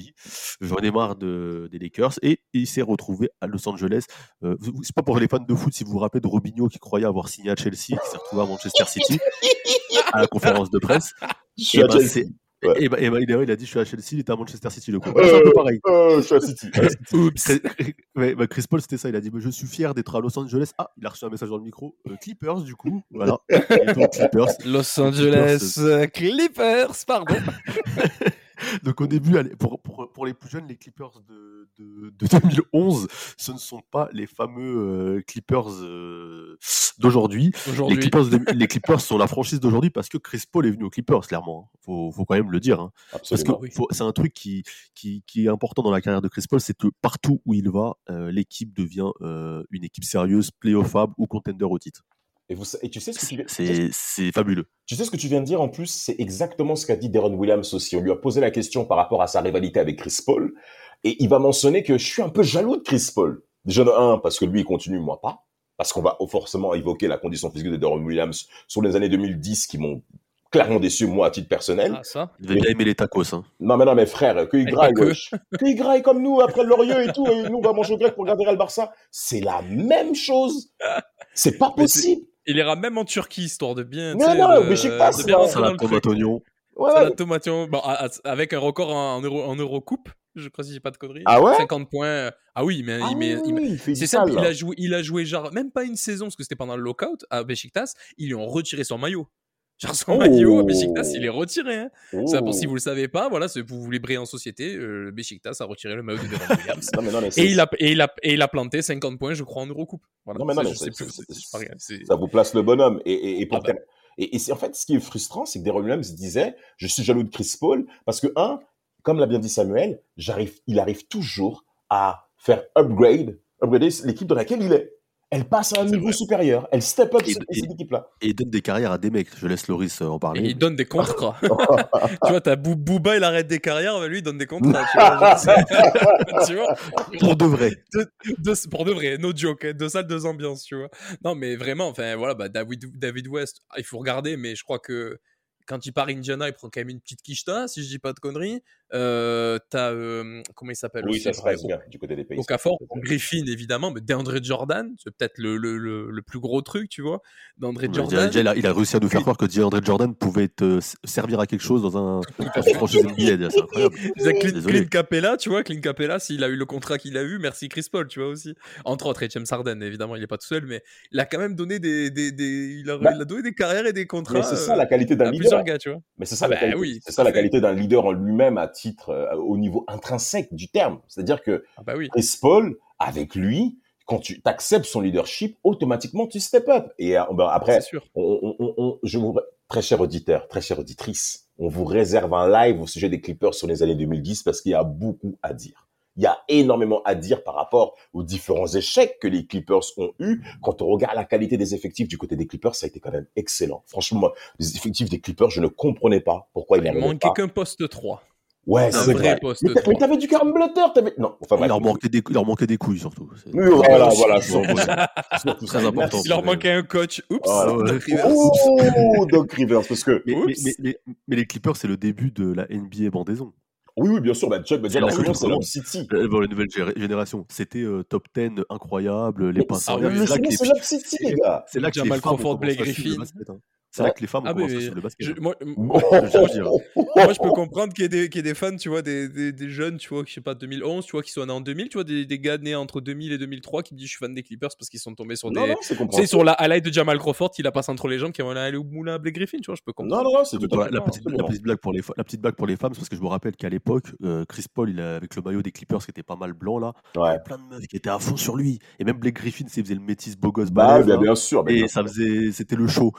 j'en ai marre de, des Lakers, et il s'est retrouvé à Los Angeles. Euh, c'est pas pour les fans de foot, si vous vous rappelez de Robinho qui croyait avoir signé à Chelsea, qui s'est retrouvé à Manchester City, à la conférence de presse. Je suis Et à ben, Chelsea. Ouais. et ben- et ben, il a- il a dit je suis à Chelsea, il était à Manchester City le coup. Euh, c'est un peu pareil. Euh, je suis à City. Chris, ouais, bah, Chris Paul, c'était ça. Il a dit mais Je suis fier d'être à Los Angeles. Ah, il a reçu un message dans le micro. Euh, Clippers, du coup. Voilà. Et donc, Clippers. Los Angeles Clippers, pardon. Donc au début, pour, pour, pour les plus jeunes, les Clippers de, de, de 2011, ce ne sont pas les fameux euh, Clippers euh, d'aujourd'hui. Les. Clippers, de- les Clippers sont la franchise d'aujourd'hui parce que Chris Paul est venu aux Clippers, clairement. Il faut, faut quand même le dire. hein. Parce que oui. c'est un truc qui, qui, qui est important dans la carrière de Chris Paul, c'est que partout où il va, euh, l'équipe devient une équipe sérieuse, playoffable ou contender au titre. Et, vous, et tu sais ce que tu viens- C'est c'est fabuleux. Tu sais ce que tu viens de dire en plus, c'est exactement ce qu'a dit Deron Williams aussi. On lui a posé la question par rapport à sa rivalité avec Chris Paul, et il va mentionner que je suis un peu jaloux de Chris Paul. Déjà de un, parce que lui il continue, moi pas, parce qu'on va forcément évoquer la condition physique de Deron Williams sur les années 2010 qui m'ont clairement déçu moi à titre personnel. Ah, ça? Il devait bien aimer les tacos. Hein. Non mais non mais frère, qu'il graille, que. qu'il graille comme nous après le Lorieux et tout, et nous on va manger au grec pour regarder Real Barça, c'est la même chose. C'est pas possible. Il ira même en Turquie, histoire de bien. Sais, non, de- mais je sais pas, c'est truc. tomate oignon. Ouais, Salade ouais. tomate oignon. Bon, à- à- avec un record en euro, en Eurocoupe, je crois si j'ai pas de conneries. Ah ouais? 50 points. Ah oui, mais Ah il met. oui, il met- oui, il fait C'est simple, il a, joué, il a joué genre même pas une saison parce que c'était pendant le lockout à Besiktas, ils lui ont retiré son maillot. Genre son Oh. maillot Besiktas, il est retiré. Hein. Ça, pour Oh. si vous le savez pas, voilà, pour vous voulez briller en société, euh, Besiktas a retiré le maillot de Deron Williams. Non, mais non, mais c'est- Et il, a, et, il a, et il a planté 50 points, je crois, en Eurocoupe. Voilà. Non, mais non, Ça, mais plus, pas grave, vous place le bonhomme. Et, et, et, pour Ah bah. ter- et, et c'est en fait ce qui est frustrant, c'est que Deron Williams disait Je suis jaloux de Chris Paul parce que, un, comme l'a bien dit Samuel, j'arrive, il arrive toujours à faire upgrade, upgrader l'équipe dans laquelle il est. Elle passe à un niveau vrai. supérieur. Elle step up Et- cette, et- cette équipe-là. Et il donne des carrières à des mecs. Je laisse Loris euh, en Et parler. il donne des contrats. tu vois, t'as Bou- Booba, il arrête des carrières, mais lui, il donne des contrats. Tu vois, je sais. Tu vois Pour de vrai. de- pour de vrai, no joke, hein, deux salles, deux ambiances, tu vois. Non, mais vraiment, enfin, voilà, bah, David, David West, ah, il faut regarder, mais je crois que quand il part Indiana, il prend quand même une petite quicheta, si je dis pas de conneries. Euh, T'as, euh, comment il s'appelle Oui, ça bien du côté des pays. Okafor, Griffin, évidemment, mais DeAndre Jordan, c'est peut-être le, le, le, le plus gros truc, tu vois. DeAndre Ouais, Jordan. il, a, il a réussi à nous faire croire que DeAndre Jordan pouvait te s- servir à quelque chose dans un franchise NBA. C'est incroyable. Clint, Désolé. Clint Capella, tu vois, Clint Capella, s'il a eu le contrat qu'il a eu, merci Chris Paul, tu vois aussi. Entre autres, et James Harden, évidemment, il est pas tout seul, mais il a quand même donné des, des, des- il, a, Bah, il a donné des carrières et des contrats. Mais c'est ça euh, la qualité d'un à leader. plusieurs gars, tu vois. Mais c'est ça, Ah la, bah oui, ça la qualité d'un leader en lui-même à titre, euh, au niveau intrinsèque du terme. C'est-à-dire que Ah bah oui. Chris Paul, avec lui, quand tu acceptes son leadership, automatiquement tu step up. Et euh, ben, après, C'est sûr. on, on- on- on- je vous, très cher auditeur, très chère auditrice, on vous réserve un live au sujet des Clippers sur les années 2010 parce qu'il y a beaucoup à dire. Il y a énormément à dire par rapport aux différents échecs que les Clippers ont eus. Quand on regarde la qualité des effectifs du côté des Clippers, ça a été quand même excellent. Franchement, les effectifs des Clippers, je ne comprenais pas pourquoi ils Il n'arrivaient manquait qu'un poste 3. Ouais, c'est vrai vrai. poste Mais t'avais du Karen Blutter, t'avais... Non, enfin Il bref. leur, manquait des, il leur manquait des couilles surtout. C'est- Oui, voilà, voilà. Surtout Très important. Il leur manquait un coach. Oups. Voilà. Doc Rivers. Oh, Doc Rivers, parce que... Mais, mais, Oups. mais, mais- mais les Clippers, c'est le début de la NBA bandaison. Oui, oui, bien sûr, bah, Chuck, bah, C'est la c'est. City. Euh, bon, la nouvelle gé- génération. C'était euh, top 10 incroyable, les pinceaux. Ah oui, c'est là que les c'est City, les gars. c'est là que Jamal Crawford, Blake le Griffin. C'est là que les femmes ont Ah, commencé à mais suivre le basket. je- hein. moi, Oh, dire. moi, je peux comprendre qu'il y, ait des- qu'il y ait des fans, tu vois, des, des, des jeunes, tu vois, je sais pas, 2011, tu vois, qui sont nés en 2000, tu vois, des, des gars nés entre 2000 et 2003 qui me disent je suis fan des Clippers parce qu'ils sont tombés sur Non, des. non, c'est sur la highlight de Jamal Crawford, il a passé entre les jambes, qui va aller au moulin à Blake Griffin, tu vois, je peux comprendre. Non, non, non, c'est la, la, petite blague pour les, la petite blague pour les femmes, c'est parce que je me rappelle qu'à l'époque, euh, Chris Paul, il a- avec le maillot des Clippers qui était pas mal blanc là, il y avait plein de meufs qui étaient à fond sur lui. Et même Blake Griffin, il faisait le métis beau gosse Bah, balèze, bien, bien sûr. bah, et bien ça faisait, c'était le show.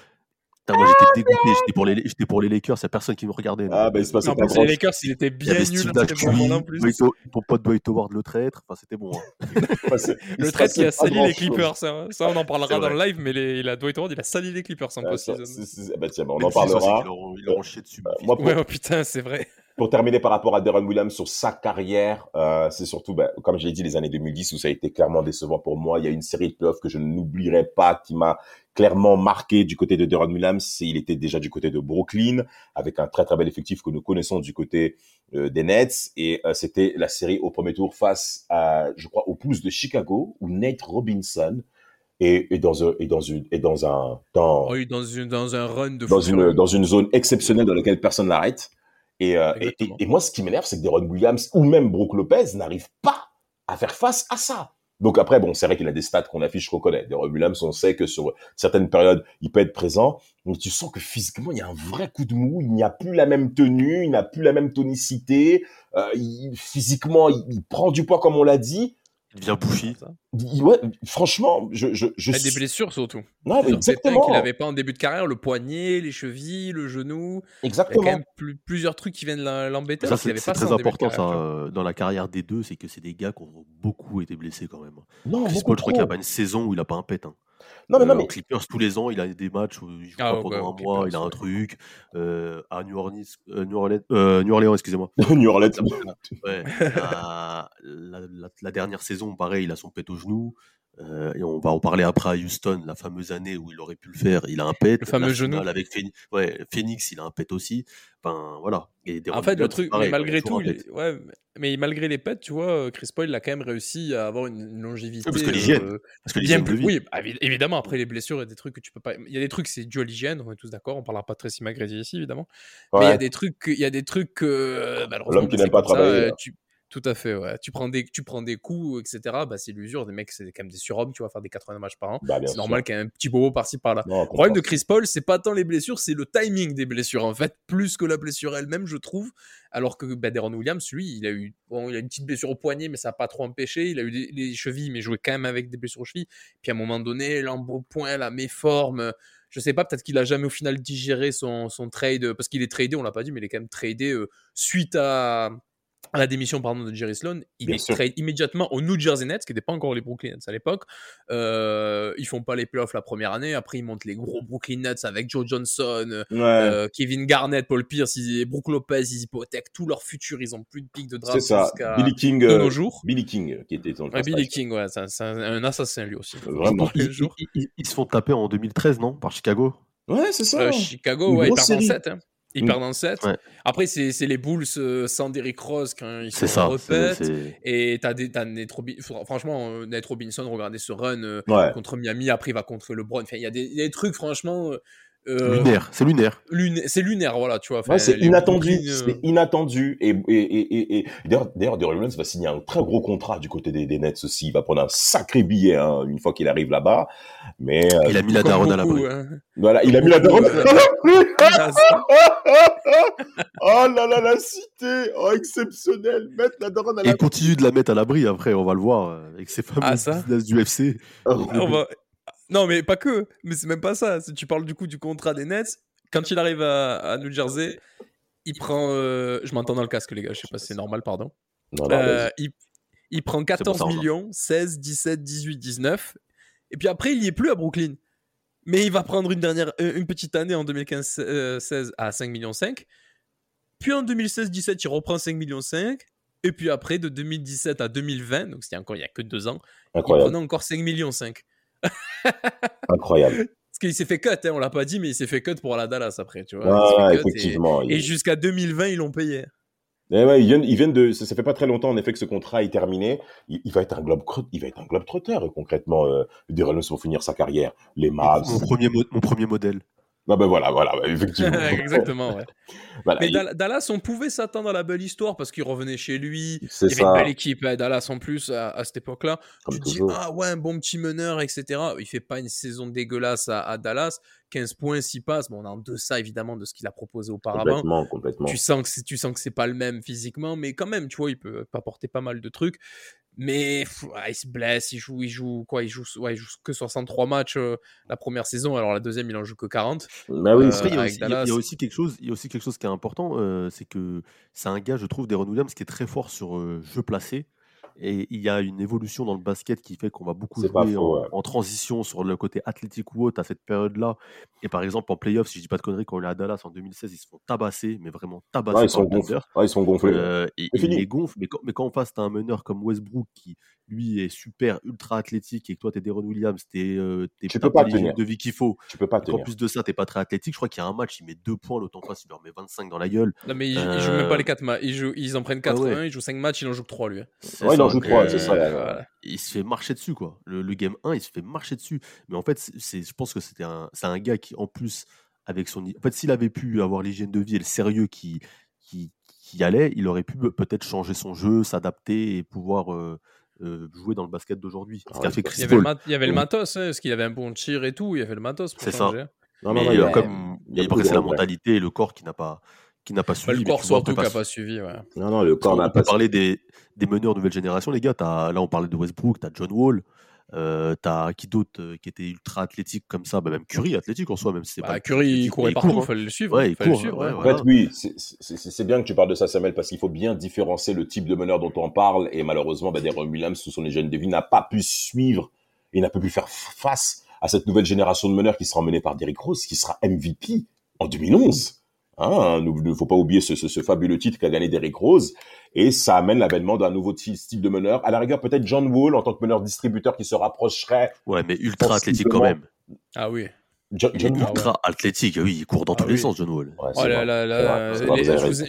Putain, moi j'étais dégoûté, j'étais pour les, j'étais pour les Lakers, il y a personne qui me regardait. Ah, bah, il se passait pas les Lakers, il était bien avait nul à ce moment-là en plus. Dwight- ton pote Dwight Howard le traître, enfin c'était bon. hein. Le trade qui a sali les Clippers, ça, ça, on en parlera dans le live, mais les, la Dwight Howard, il a sali les Clippers en Ah, ça, post-season. c'est- bah, tiens, bah, on en parlera. Ils leur ont chié dessus. Euh, moi, pour, Ouais, oh putain, c'est vrai. Pour terminer par rapport à Deron Williams sur sa carrière, euh, c'est surtout, bah, comme je l'ai dit, les années 2010 où ça a été clairement décevant pour moi. Il y a une série de playoffs que je n'oublierai pas, qui m'a clairement marqué du côté de Deron Williams. Il était déjà du côté de Brooklyn, avec un très très bel effectif que nous connaissons du côté euh, des Nets. Et euh, c'était la série au premier tour face à, je crois, au Bulls de Chicago, où Nate Robinson est, est dans un, est dans une, est dans un, dans, Oh, est dans, une, dans un run de dans une, dans une zone exceptionnelle dans laquelle personne n'arrête. Et, euh, et, et- moi, ce qui m'énerve, c'est que Deron Williams ou même Brook Lopez n'arrivent pas à faire face à ça. Donc après, bon, c'est vrai qu'il a des stats qu'on affiche, qu'on connaît. Deron Williams, on sait que sur certaines périodes, il peut être présent. Mais tu sens que physiquement, il y a un vrai coup de mou. Il n'y a plus la même tenue, il n'a plus la même tonicité. Euh, il- physiquement, il, il prend du poids, comme on l'a dit. Il devient. Ça. Il- ouais, franchement, je, je, je Il a des suis- blessures surtout. Non, mais exactement. qu'il n'avait pas en début de carrière, le poignet, les chevilles, le genou. Il y a Exactement. quand même plus- plusieurs trucs qui viennent l'em- l'embêter. Ça, c'est ça très de important ça, carrière, euh, dans la carrière des deux, c'est que c'est des gars qui ont beaucoup été blessés quand même. Non, Chris Paul, je crois qu'il n'y a trop. pas une saison où il n'a pas un pet. hein. Non, mais non, Euh, mais Clippers, tous les ans, il a des matchs où il joue Ah pas pendant ouais, un aux mois, il a Clippers, un ouais. truc. Euh, à New Orleans, euh, New Orleans, euh, New Orleans, excusez-moi. New Orleans. Ouais, la, la- la- la dernière saison, pareil, il a son pet au genou. Euh, et on va en parler après à Houston, la fameuse année où il aurait pu le faire. Il a un pet. Le fameux genou. Avec Phoenix, ouais, Phoenix, il a un pet aussi. Enfin, voilà. Et En fait, le truc, pareil, mais malgré tout, il- ouais, mais malgré les pets, tu vois, Chris Paul, il a quand même réussi à avoir une, une longévité. parce que l'hygiène, euh, Parce que bien l'hygiène de plus. Oui, évi- évidemment, après les blessures, il y a des trucs que tu peux pas. Il y a des trucs, c'est dû à l'hygiène, on est tous d'accord, on parlera pas de Tracy McGrady ici, évidemment. Mais il y a des trucs, il y a des trucs que, euh, L'homme qui n'aime pas ça, travailler, euh, tu- Tout à fait, ouais. Tu prends des, tu prends des coups, etc. Bah, c'est l'usure. Des mecs, c'est quand même des surhommes, tu vas faire des 80 matchs par an. Bah, C'est normal qu'il y ait un petit bobo par-ci par-là. Le problème de. Chris Paul, c'est pas tant les blessures, c'est le timing des blessures en fait, plus que la blessure elle-même, je trouve. Alors que bah, Deron Williams, lui, il a eu, bon, il a une petite blessure au poignet, mais ça n'a pas trop empêché. Il a eu des, les chevilles, mais jouait quand même avec des blessures aux chevilles. Puis à un moment donné, l'embonpoint, la méforme. Je sais pas, peut-être qu'il a jamais au final digéré son, son trade, parce qu'il est tradé, on l'a pas dit, mais il est quand même tradé euh, suite à, à la démission pardon, de Jerry Sloan. Il Bien est sûr. trade immédiatement aux New Jersey Nets, qui n'étaient pas encore les Brooklyn Nets à l'époque. Euh, ils font pas les playoffs la première année. Après, ils montent les gros Brooklyn Nets avec Joe Johnson, euh, Ouais. euh, Kevin Garnett, Paul Pierce, ils, Brook Lopez. Ils hypothèquent tout leur futur. Ils ont plus de pics de draft jusqu'à Billy King. de euh, nos jours. Billy King, qui était dans le Ouais, Billy. King, ouais, c'est un- assassin lui aussi. Vraiment. Ils, jours. ils- ils- ils se font taper en 2013, non? Par Chicago? Ouais, c'est ça. Euh, Chicago, Une ouais, ils perdent en série. 7. Hein. Ils perdent en 7. Ouais. Après, c'est les Bulls euh, sans Derrick Rose quand ils se ça. Et t'as des, t'as Nate Robi- fr- franchement, euh, Nate Robinson, regardez ce run euh, Ouais. contre Miami, après il va contre LeBron. Enfin, il y, a des- il y a des trucs, franchement, euh, Lunaire, c'est lunaire. luna- c'est lunaire, voilà, tu vois. Ouais, c'est inattendu. Euh, C'est inattendu. Et, et, et, et, et- d'ailleurs, Williams va signer un très gros contrat du côté des, des Nets aussi. Il va prendre un sacré billet hein, une fois qu'il arrive là-bas. Mais euh, Il a mis la daronne à l'abri. hein. voilà, il a mis la daronne. oh là là, la cité, oh exceptionnel, mettre la daronne à Et la. il continue de la mettre à l'abri après, on va le voir, avec ses fameux Ah, ça business du FC. Oh, on va- Non, mais pas que. Mais c'est même pas ça. Si tu parles du coup du contrat des Nets, quand il arrive à, à New Jersey, il prend. euh, Je m'entends dans le casque, les gars. Je sais pas si c'est normal, pardon. non, non, Euh, il, il prend pour 14 ça, on millions, 16, 17, 18, 19. Et puis après, il y est plus à Brooklyn. Mais il va prendre une, dernière, euh, une petite année en 2015-16 à 5 millions 5. Puis en 2016-17, il reprend 5 millions 5. Et puis après, de 2017 à 2020, donc c'était encore il y a que deux ans, il Incroyable, prenait encore 5 millions 5. incroyable. Parce qu'il s'est fait cut, hein, on l'a pas dit, mais il s'est fait cut pour la Dallas après, tu vois. Et- effectivement. Et, il- jusqu'à 2020, ils l'ont payé. Eh ouais, ils viennent, ils viennent de, ça, ça fait pas très longtemps en effet que ce contrat est terminé. Il, il va être un globe, il va être un globe trotteur concrètement. Euh, Deron Williams pour finir sa carrière. Les Mavs. Mon premier, mo- mon premier modèle. Ah ben voilà, voilà, ouais, effectivement. Exactement, ouais. Voilà, Mais il- Dallas, on pouvait s'attendre à la belle histoire parce qu'il revenait chez lui. c'est Il y avait ça, une belle équipe, hein, Dallas en plus, à, à cette époque-là. tu dis, ah ouais, un bon petit meneur, etc. Il fait pas une saison dégueulasse à, à Dallas. 15 points, 6 passes. Bon, on est en deçà, évidemment, de ce qu'il a proposé auparavant. complètement, complètement. Tu sens que c'est, tu sens que c'est pas le même physiquement, mais quand même, tu vois, il peut apporter pas mal de trucs. Mais pff, ouais, il se blesse, il joue, il joue quoi Il joue, ouais, il joue que 63 matchs euh, la première saison, alors la deuxième, il en joue que 40. Bah oui, Euh, il y, a avec aussi, il y a- il y Dallas. a aussi quelque chose, il y a aussi quelque chose qui est important, euh, c'est que c'est un gars, je trouve, Deron Williams, qui est très fort sur euh, jeu placé. Et il y a une évolution dans le basket qui fait qu'on va beaucoup jouer faux, en, ouais. en transition sur le côté athlétique ou autre à cette période-là. Et par exemple, en playoff, si je dis pas de conneries, quand on est à Dallas en 2016, ils se font tabasser, mais vraiment tabasser Ouais, ils sont. Ouais, ils sont gonflés. Euh, et- il fini. les gonfle, mais quand, mais quand en face, tu as un meneur comme Westbrook qui, lui, est super, ultra athlétique, et que toi, tu es Deron Williams, tu Tu peux pas tenir. de vie qu'il faut, Tu peux pas tenir. plus de ça, tu pas très athlétique, je crois qu'il y a un match, il met deux points, l'autre en face, il leur met 25 dans la gueule. Non, mais ils, ils jouent même Euh, pas les 4 matchs. Ils, jouent- ils en prennent 4 ouais. 1, ils jouent 5 matchs, il en joue que 3 lui. hein. C'est Ouais, il en ça, joue donc, trois, euh, c'est ça, voilà. Il se fait marcher dessus, quoi. Le, le game 1, il se fait marcher dessus. Mais en fait, c'est- je pense que c'était un, c'est un gars qui, en plus, avec son. En fait, s'il avait pu avoir l'hygiène de vie et le sérieux qui, qui, qui allait, il aurait pu pe- peut-être changer son jeu, s'adapter et pouvoir euh, euh, jouer dans le basket d'aujourd'hui. Ah il Il y avait le, Paul. mat- il y avait le Oui. matos, hein, parce qu'il avait un bon tir et tout. Il y avait le matos pour C'est ça. Non, non, Mais non, il y a- comme il y a la mentalité et le corps qui n'a pas, qui n'a pas Bah, suivi. le corps on surtout qui pas n'a pas suivi. Ouais. Non, non, le corps on n'a pas. parler des, des meneurs nouvelle génération, les gars. T'as- là, on parlait de Westbrook, tu as John Wall, euh, t'as qui d'autre euh, qui était ultra athlétique comme ça? Bah, Même Curry, athlétique en soi, même si c'est Bah, pas. Curry, il courait partout, il court, hein. fallait le suivre. Ouais, il fallait le court, suivre, ouais, ouais. En fait, oui, c'est- bien que tu parles de ça, Samuel, parce qu'il faut bien différencier le type de meneur dont on parle. Et malheureusement, bah, Deron Williams, sous son hygiène de vie, n'a pas pu suivre et n'a pas pu faire face à cette nouvelle génération de meneurs qui sera emmenée par Derrick Rose, qui sera MVP en 2011. Hein, il ne faut pas oublier ce, ce- ce fabuleux titre qu'a gagné Derrick Rose. Et ça amène l'avènement d'un nouveau ty- style de meneur. À la rigueur, peut-être John Wall en tant que meneur distributeur qui se rapprocherait. Ouais, mais ultra athlétique quand même. Ah oui. Il est ultra athlétique, oui, il court dans Ah tous les sens, John Wall. Ouais, Oh là là là,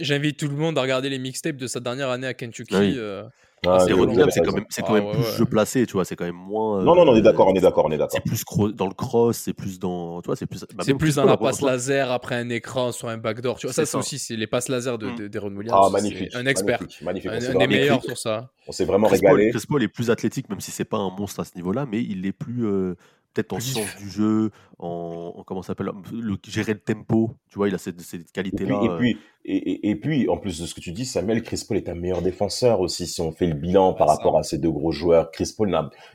J'invite tout le monde à regarder les mixtapes de sa dernière année à Kentucky. Oui. euh, Ah, c'est quand même, c'est Ah quand même ouais, plus ouais. jeu placé, tu vois, c'est quand même moins. Non, non, non, on est euh, d'accord, on est d'accord, on est d'accord. C'est plus dans le cross, c'est plus dans. Tu vois, c'est plus. bah, c'est plus dans la en passe laser après un écran sur un backdoor. Tu vois, ça, ça. aussi c'est les passes laser de, Mm. de, Deron Williams. Ah, magnifique. Un expert. Magnifique, magnifique. Un, des meilleurs sur ça. On s'est vraiment Chris Paul, régalé. Chris Paul est plus athlétique, même si c'est pas un monstre à ce niveau-là, mais il est plus euh, peut-être en Plus science du jeu, en, en- comment s'appelle, le gérer le tempo. Tu vois, il a cette, cette Et puis, qualité-là. et euh, puis, et, et- et puis, en plus de ce que tu dis, Samuel, Chris Paul est un meilleur défenseur aussi. Si on fait le bilan par ça. rapport à ces deux gros joueurs, Chris Paul,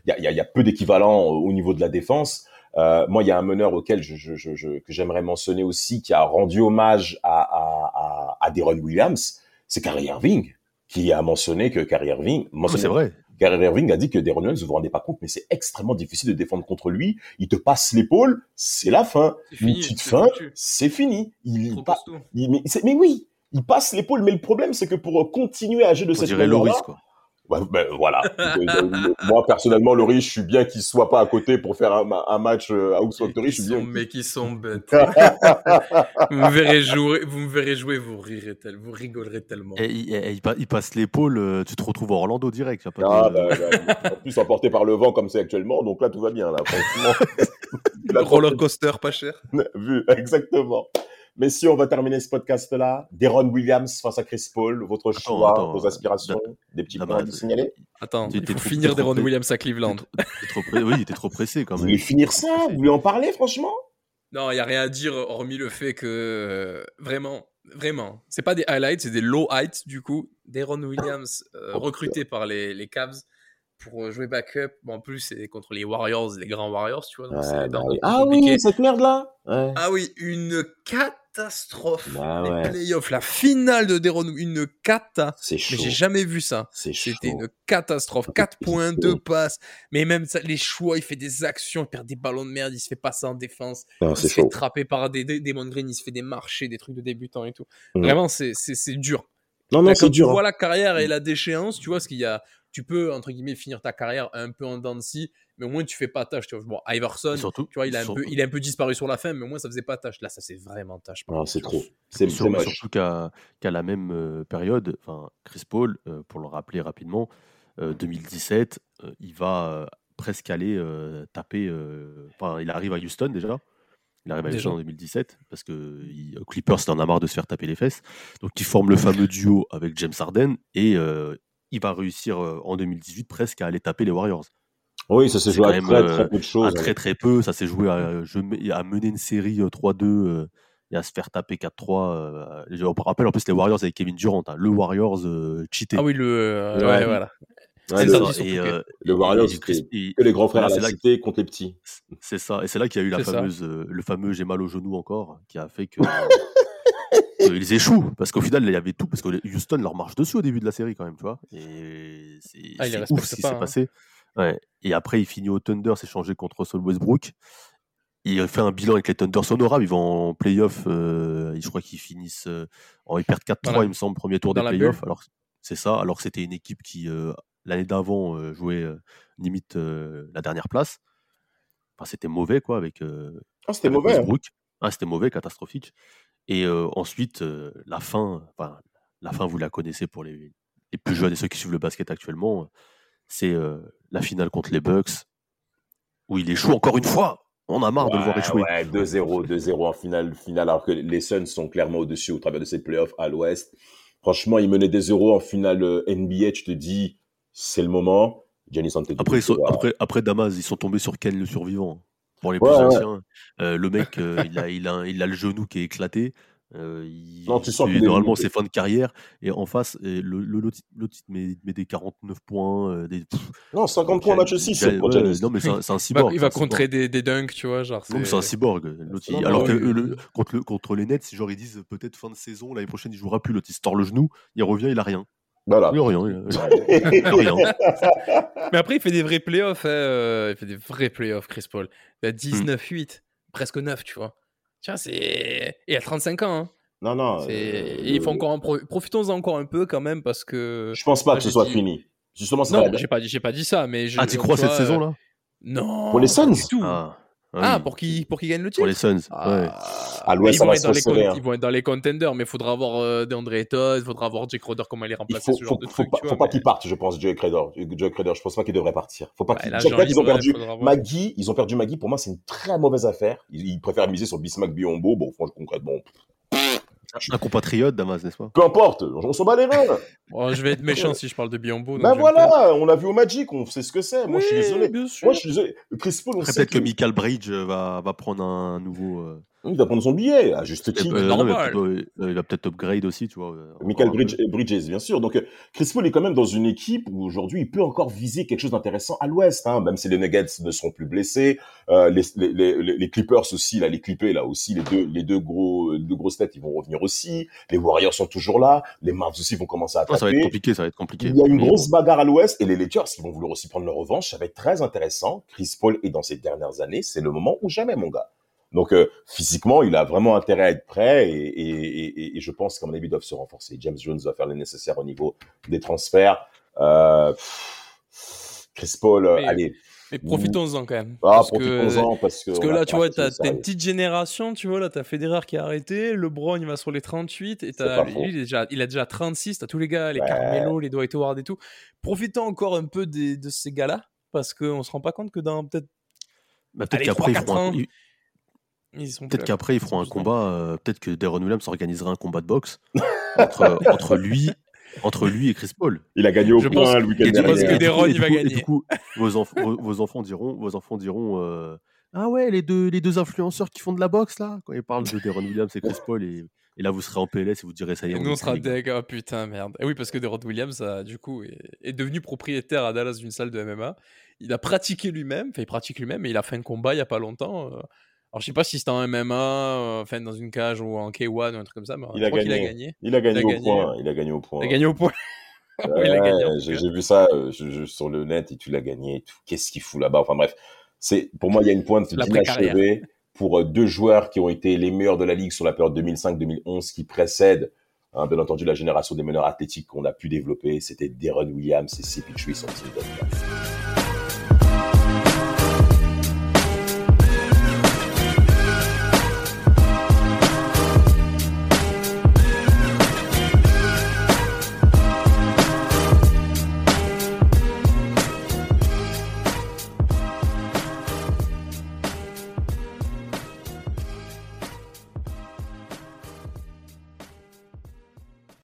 il y a, y y peu d'équivalent au niveau de la défense. Euh, moi, il y a un meneur auquel je, je, je, je- que j'aimerais mentionner aussi, qui a rendu hommage à, à, à, à Deron Williams, c'est Kyrie Irving, qui a mentionné que Kyrie Irving, mentionné- c'est vrai. Kyrie Irving a dit que Deron Williams, vous vous rendez pas compte, mais c'est extrêmement difficile de défendre contre lui. Il te passe l'épaule, c'est la fin. Une petite fin, c'est fini. Il, Trop pa- costaud. il- mais, oui, il passe l'épaule. Mais le problème, c'est que pour continuer à agir de On cette manière-là, Ben, voilà. Moi, personnellement, Laurie, je suis bien qu'il soit pas à côté pour faire un, ma- un match euh, à Oaks Factory. Ils Je suis sont, bien. mais qui sont bêtes. vous me verrez jouer, vous me verrez jouer, vous rirez tel, vous rigolerez tellement. Et, il- et passe l'épaule, euh, tu te retrouves à Orlando direct. y a pas de- Ah, bah, bah, en plus, emporté par le vent comme c'est actuellement. Donc là, tout va bien, là. Franchement. Roller coaster pas cher. Vu, exactement. Mais si on va terminer ce podcast-là, Deron Williams face à Chris Paul, votre Attends, choix, attends, vos aspirations, des petits points à signaler. Attends, il faut trop- finir t'es des trop Ron près. Williams à Cleveland. Trop pressé. Oui, t'es trop pressé quand Vous même. voulez finir ça? Vous voulez en parler, franchement? Non, il n'y a rien à dire hormis le fait que euh, vraiment, vraiment, c'est pas des highlights, c'est des low heights du coup. Deron Williams, euh, Oh, recruté par les, les Cavs pour euh, jouer backup. Bon, en plus, c'est contre les Warriors, les grands Warriors, tu vois. donc c'est Ouais, bah oui. Ah compliqué. oui, cette merde-là ouais. Ah oui, une catastrophe. Bah les ouais. playoffs, la finale de Deron, une cata. C'est Mais chaud. j'ai jamais vu ça. C'était une catastrophe. 4 points, 2 passes. Mais même ça, les choix, il fait des actions, il perd des ballons de merde, il se fait passer en défense. Non, il se fait trapper par des, des, des Green, il se fait des marchés, des trucs de débutants et tout. Mm. Vraiment, c'est, dur. Non, non, c'est quand dur. tu hein. vois la carrière et la déchéance, tu vois, ce qu'il y a, tu peux, entre guillemets, finir ta carrière un peu en dents de scie, mais au moins tu fais pas tâche. Tu vois. Bon, Iverson, surtout, tu vois, il a, un peu, il est un peu disparu sur la fin, mais au moins ça faisait pas tâche. Là, ça c'est vraiment tâche. C'est trop. C'est surtout qu'à qu'à la même euh, période, enfin Chris Paul, euh, pour le rappeler rapidement, euh, 2017, euh, il va presque aller euh, taper. euh, Enfin, il arrive à Houston déjà. Il arrive à. Houston en 2017 parce que il, Clippers il en a marre de se faire taper les fesses. Donc il forme le fameux duo avec James Harden et euh, il va réussir euh, en 2018 presque à aller taper les Warriors. Oui, ça s'est C'est joué à même, très, euh, très peu de À choses. très très peu, ça s'est joué à, à mener une série euh, 3-2 euh, et à se faire taper 4-3. euh, je me rappelle en plus les Warriors avec Kevin Durant, hein, le Warriors euh, cheaté. Ah oui, le. euh, Ouais. ouais, voilà. Ouais, le, ça, et, euh, le Warriors, et que les grands frères à c'est la là- cité contre les petits. C'est ça, et c'est là qu'il y a eu la fameuse, euh, le fameux j'ai mal au genou encore, qui a fait que qu'ils échouent, parce qu'au final il y avait tout, parce que Houston leur marche dessus au début de la série quand même, tu vois, et c'est Ah, ils ouf ce qui s'est hein. passé. Ouais. Et après il finit au Thunder, s'est changé contre Russell Westbrook. Il fait un bilan avec les Thunders honorables, ils vont en playoff, euh, je crois qu'ils finissent, euh, en, ils perdent 4-3 Dans la- il me semble, premier tour dans des la playoffs, alors c'est ça, alors que c'était une équipe qui euh, l'année d'avant euh, jouait euh, limite euh, la dernière place. Enfin, c'était mauvais quoi avec, euh, Ah, c'était avec mauvais. hein. Westbrook. Ah, c'était mauvais, catastrophique. Et euh, ensuite, euh, la fin, enfin, la fin, vous la connaissez pour les, les plus jeunes et ceux qui suivent le basket actuellement, c'est euh, la finale contre les Bucks, où il échoue encore une fois. On a marre de le voir échouer. ouais, 2-0, 2-0 en finale, finale, alors que les Suns sont clairement au-dessus au travers de ces playoffs à l'ouest. Franchement, ils menaient des 0 en finale NBA, tu te dis, c'est le moment. Après, ils sont- va- après, après Damas, ils sont tombés sur Ken le survivant. Pour les Ouais, plus ouais. anciens, euh, le mec, euh, il, a, il, a, il a le genou qui est éclaté. euh, il- Non, tu sens normalement, c'est fin de carrière. Et en face, et le, le, l'autre, l'autre, il te met, des 49 points. euh, des, pff, Non, 50 points en match Jal- 6 Jal- pour ouais, Giannis. Non, mais c'est un, cyborg. il va contrer des, des dunks, tu vois, genre. Non, mais c'est un cyborg. Non, alors que ouais. le- contre, le- contre les Nets, genre ils disent peut-être fin de saison, l'année prochaine il jouera plus, l'autre il se tord le genou, il revient, il a rien. Voilà. Il a rien. Mais après, il fait des vrais playoffs. hein, euh, il fait des vrais playoffs, Chris Paul. Il a Hmm. 19-8, presque 9, tu vois. Tiens, c'est. Et il a 35 ans. Hein. Non, non. Euh, il faut encore en pro- Profitons-en encore un peu quand même parce que. Je pense pas que ce soit dit- fini. Justement, ça Non, j'ai pas, dit- j'ai pas dit ça, mais. Je, Ah, tu crois cette saison euh, là Non. Pour les Suns du tout. Ah, Ah, oui, pour qui pour qui gagne le titre pour les Suns. Ah, ouais. À l'Ouest, ils ça vont va être se dans les resserrer, con- hein. Ils vont être dans les contenders, mais il faudra avoir euh, DeAndre Ayton, il faudra avoir Jake Roder, comment il est Il remplacé, faut, ce faut, genre de faut truc. pas, faut vois, pas qu'il parte, je pense, Joe Creder. Joe Creder, je pense pas qu'il devrait partir. Faut pas qu'il. là, ils ont perdu voir. Maggie, ils ont perdu Maggie. Pour moi, c'est une très mauvaise affaire. Ils, ils préfèrent miser sur Bismack Biombo. Bon, franchement, concrètement, Un compatriote, Damas, n'est-ce pas? Peu importe, on s'en bat les reins. Bon, je vais être méchant si je parle de Biombo. ben je taire. voilà, on l'a vu au Magic, on sait ce que c'est. Moi, je suis désolé. Moi, je suis désolé. Chris Paul, on Après, sait peut-être que que- Michael Bridge euh, va, va prendre un nouveau. euh, il va prendre son billet, à juste euh, titre. non, mais normal. plutôt, euh, il va peut-être upgrade aussi, tu vois. euh, Michael Bridge, peu. Bridges, bien sûr. Donc, euh, Chris Paul est quand même dans une équipe où aujourd'hui il peut encore viser quelque chose d'intéressant à l'Ouest, hein, même si les Nuggets ne seront plus blessés. Euh, les, les, les, les Clippers aussi, là, les Clippés, là aussi, les deux, les deux gros, les deux grosses têtes, ils vont revenir aussi. Les Warriors sont toujours là. Les Mavs aussi vont commencer à Non, ça va être attaquer. compliqué, ça va être compliqué. Il y a une grosse bagarre à l'Ouest et les Lakers qui vont vouloir aussi prendre leur revanche. Ça va être très intéressant. Chris Paul est dans ces dernières années. C'est le moment ou jamais, mon gars. Donc, euh, physiquement, il a vraiment intérêt à être prêt et, et, et, et je pense qu'à mon avis, ils doivent se renforcer. James Jones va faire le nécessaire au niveau des transferts. Euh, pff, Chris Paul, euh, Mais- allez. Mais profitons-en quand même. Ah, parce que, profitons-en parce que. parce que là, tu vois, t'as une petite génération, tu vois, là, t'as Federer qui a arrêté, LeBron, il va sur les 38, et t'as lui, il, est déjà, il a déjà 36, t'as tous les gars, les Ouais. Carmelo, les Dwight Howard et tout. Profitons encore un peu des- de ces gars-là, parce qu'on se rend pas compte que dans peut-être. bah, peut-être Allez, qu'après, ils 3-4 feront un- ans, ils- Ils sont Peut-être qu'après ils feront un combat. euh, Peut-être que Deron Williams organisera un combat de boxe entre, entre lui, entre lui et Chris Paul. Il a gagné au Je point pense- le week-end Et du- pense que Deron, il va coup- et gagner. du coup, vos, enf- vos, vos enfants diront, vos enfants diront, euh, ah ouais, les deux, les deux influenceurs qui font de la boxe là, quand ils parlent de Deron Williams et Chris Paul, et, et là vous serez en PLS et vous direz ça y est. Et on nous, on est sera deg. Ah putain, merde. Et oui, parce que Derod Williams, a, du coup, est, est devenu propriétaire à Dallas d'une salle de MMA. Il a pratiqué lui-même, enfin, il pratique lui-même, et il a fait un combat il y a pas longtemps. euh. Alors, je sais pas si c'était en MMA, euh, enfin, dans une cage ou en K1 ou un truc comme ça, mais Il a gagné. Il a gagné Il a au gagné. point. Il a gagné au point. Il a gagné au point. Oui, il a Ouais, gagné. en J'ai vu ça euh, je- je- sur le net et tu l'as gagné. Qu'est-ce qu'il fout là-bas? Enfin bref, c'est pour moi il y a une pointe La précarrière. inachevée pour euh, deux joueurs qui ont été les meilleurs de la ligue sur la période 2005-2011 qui précèdent hein, bien entendu la génération des meneurs athlétiques qu'on a pu développer. C'était Deron Williams et CP3 sur Team Duncan.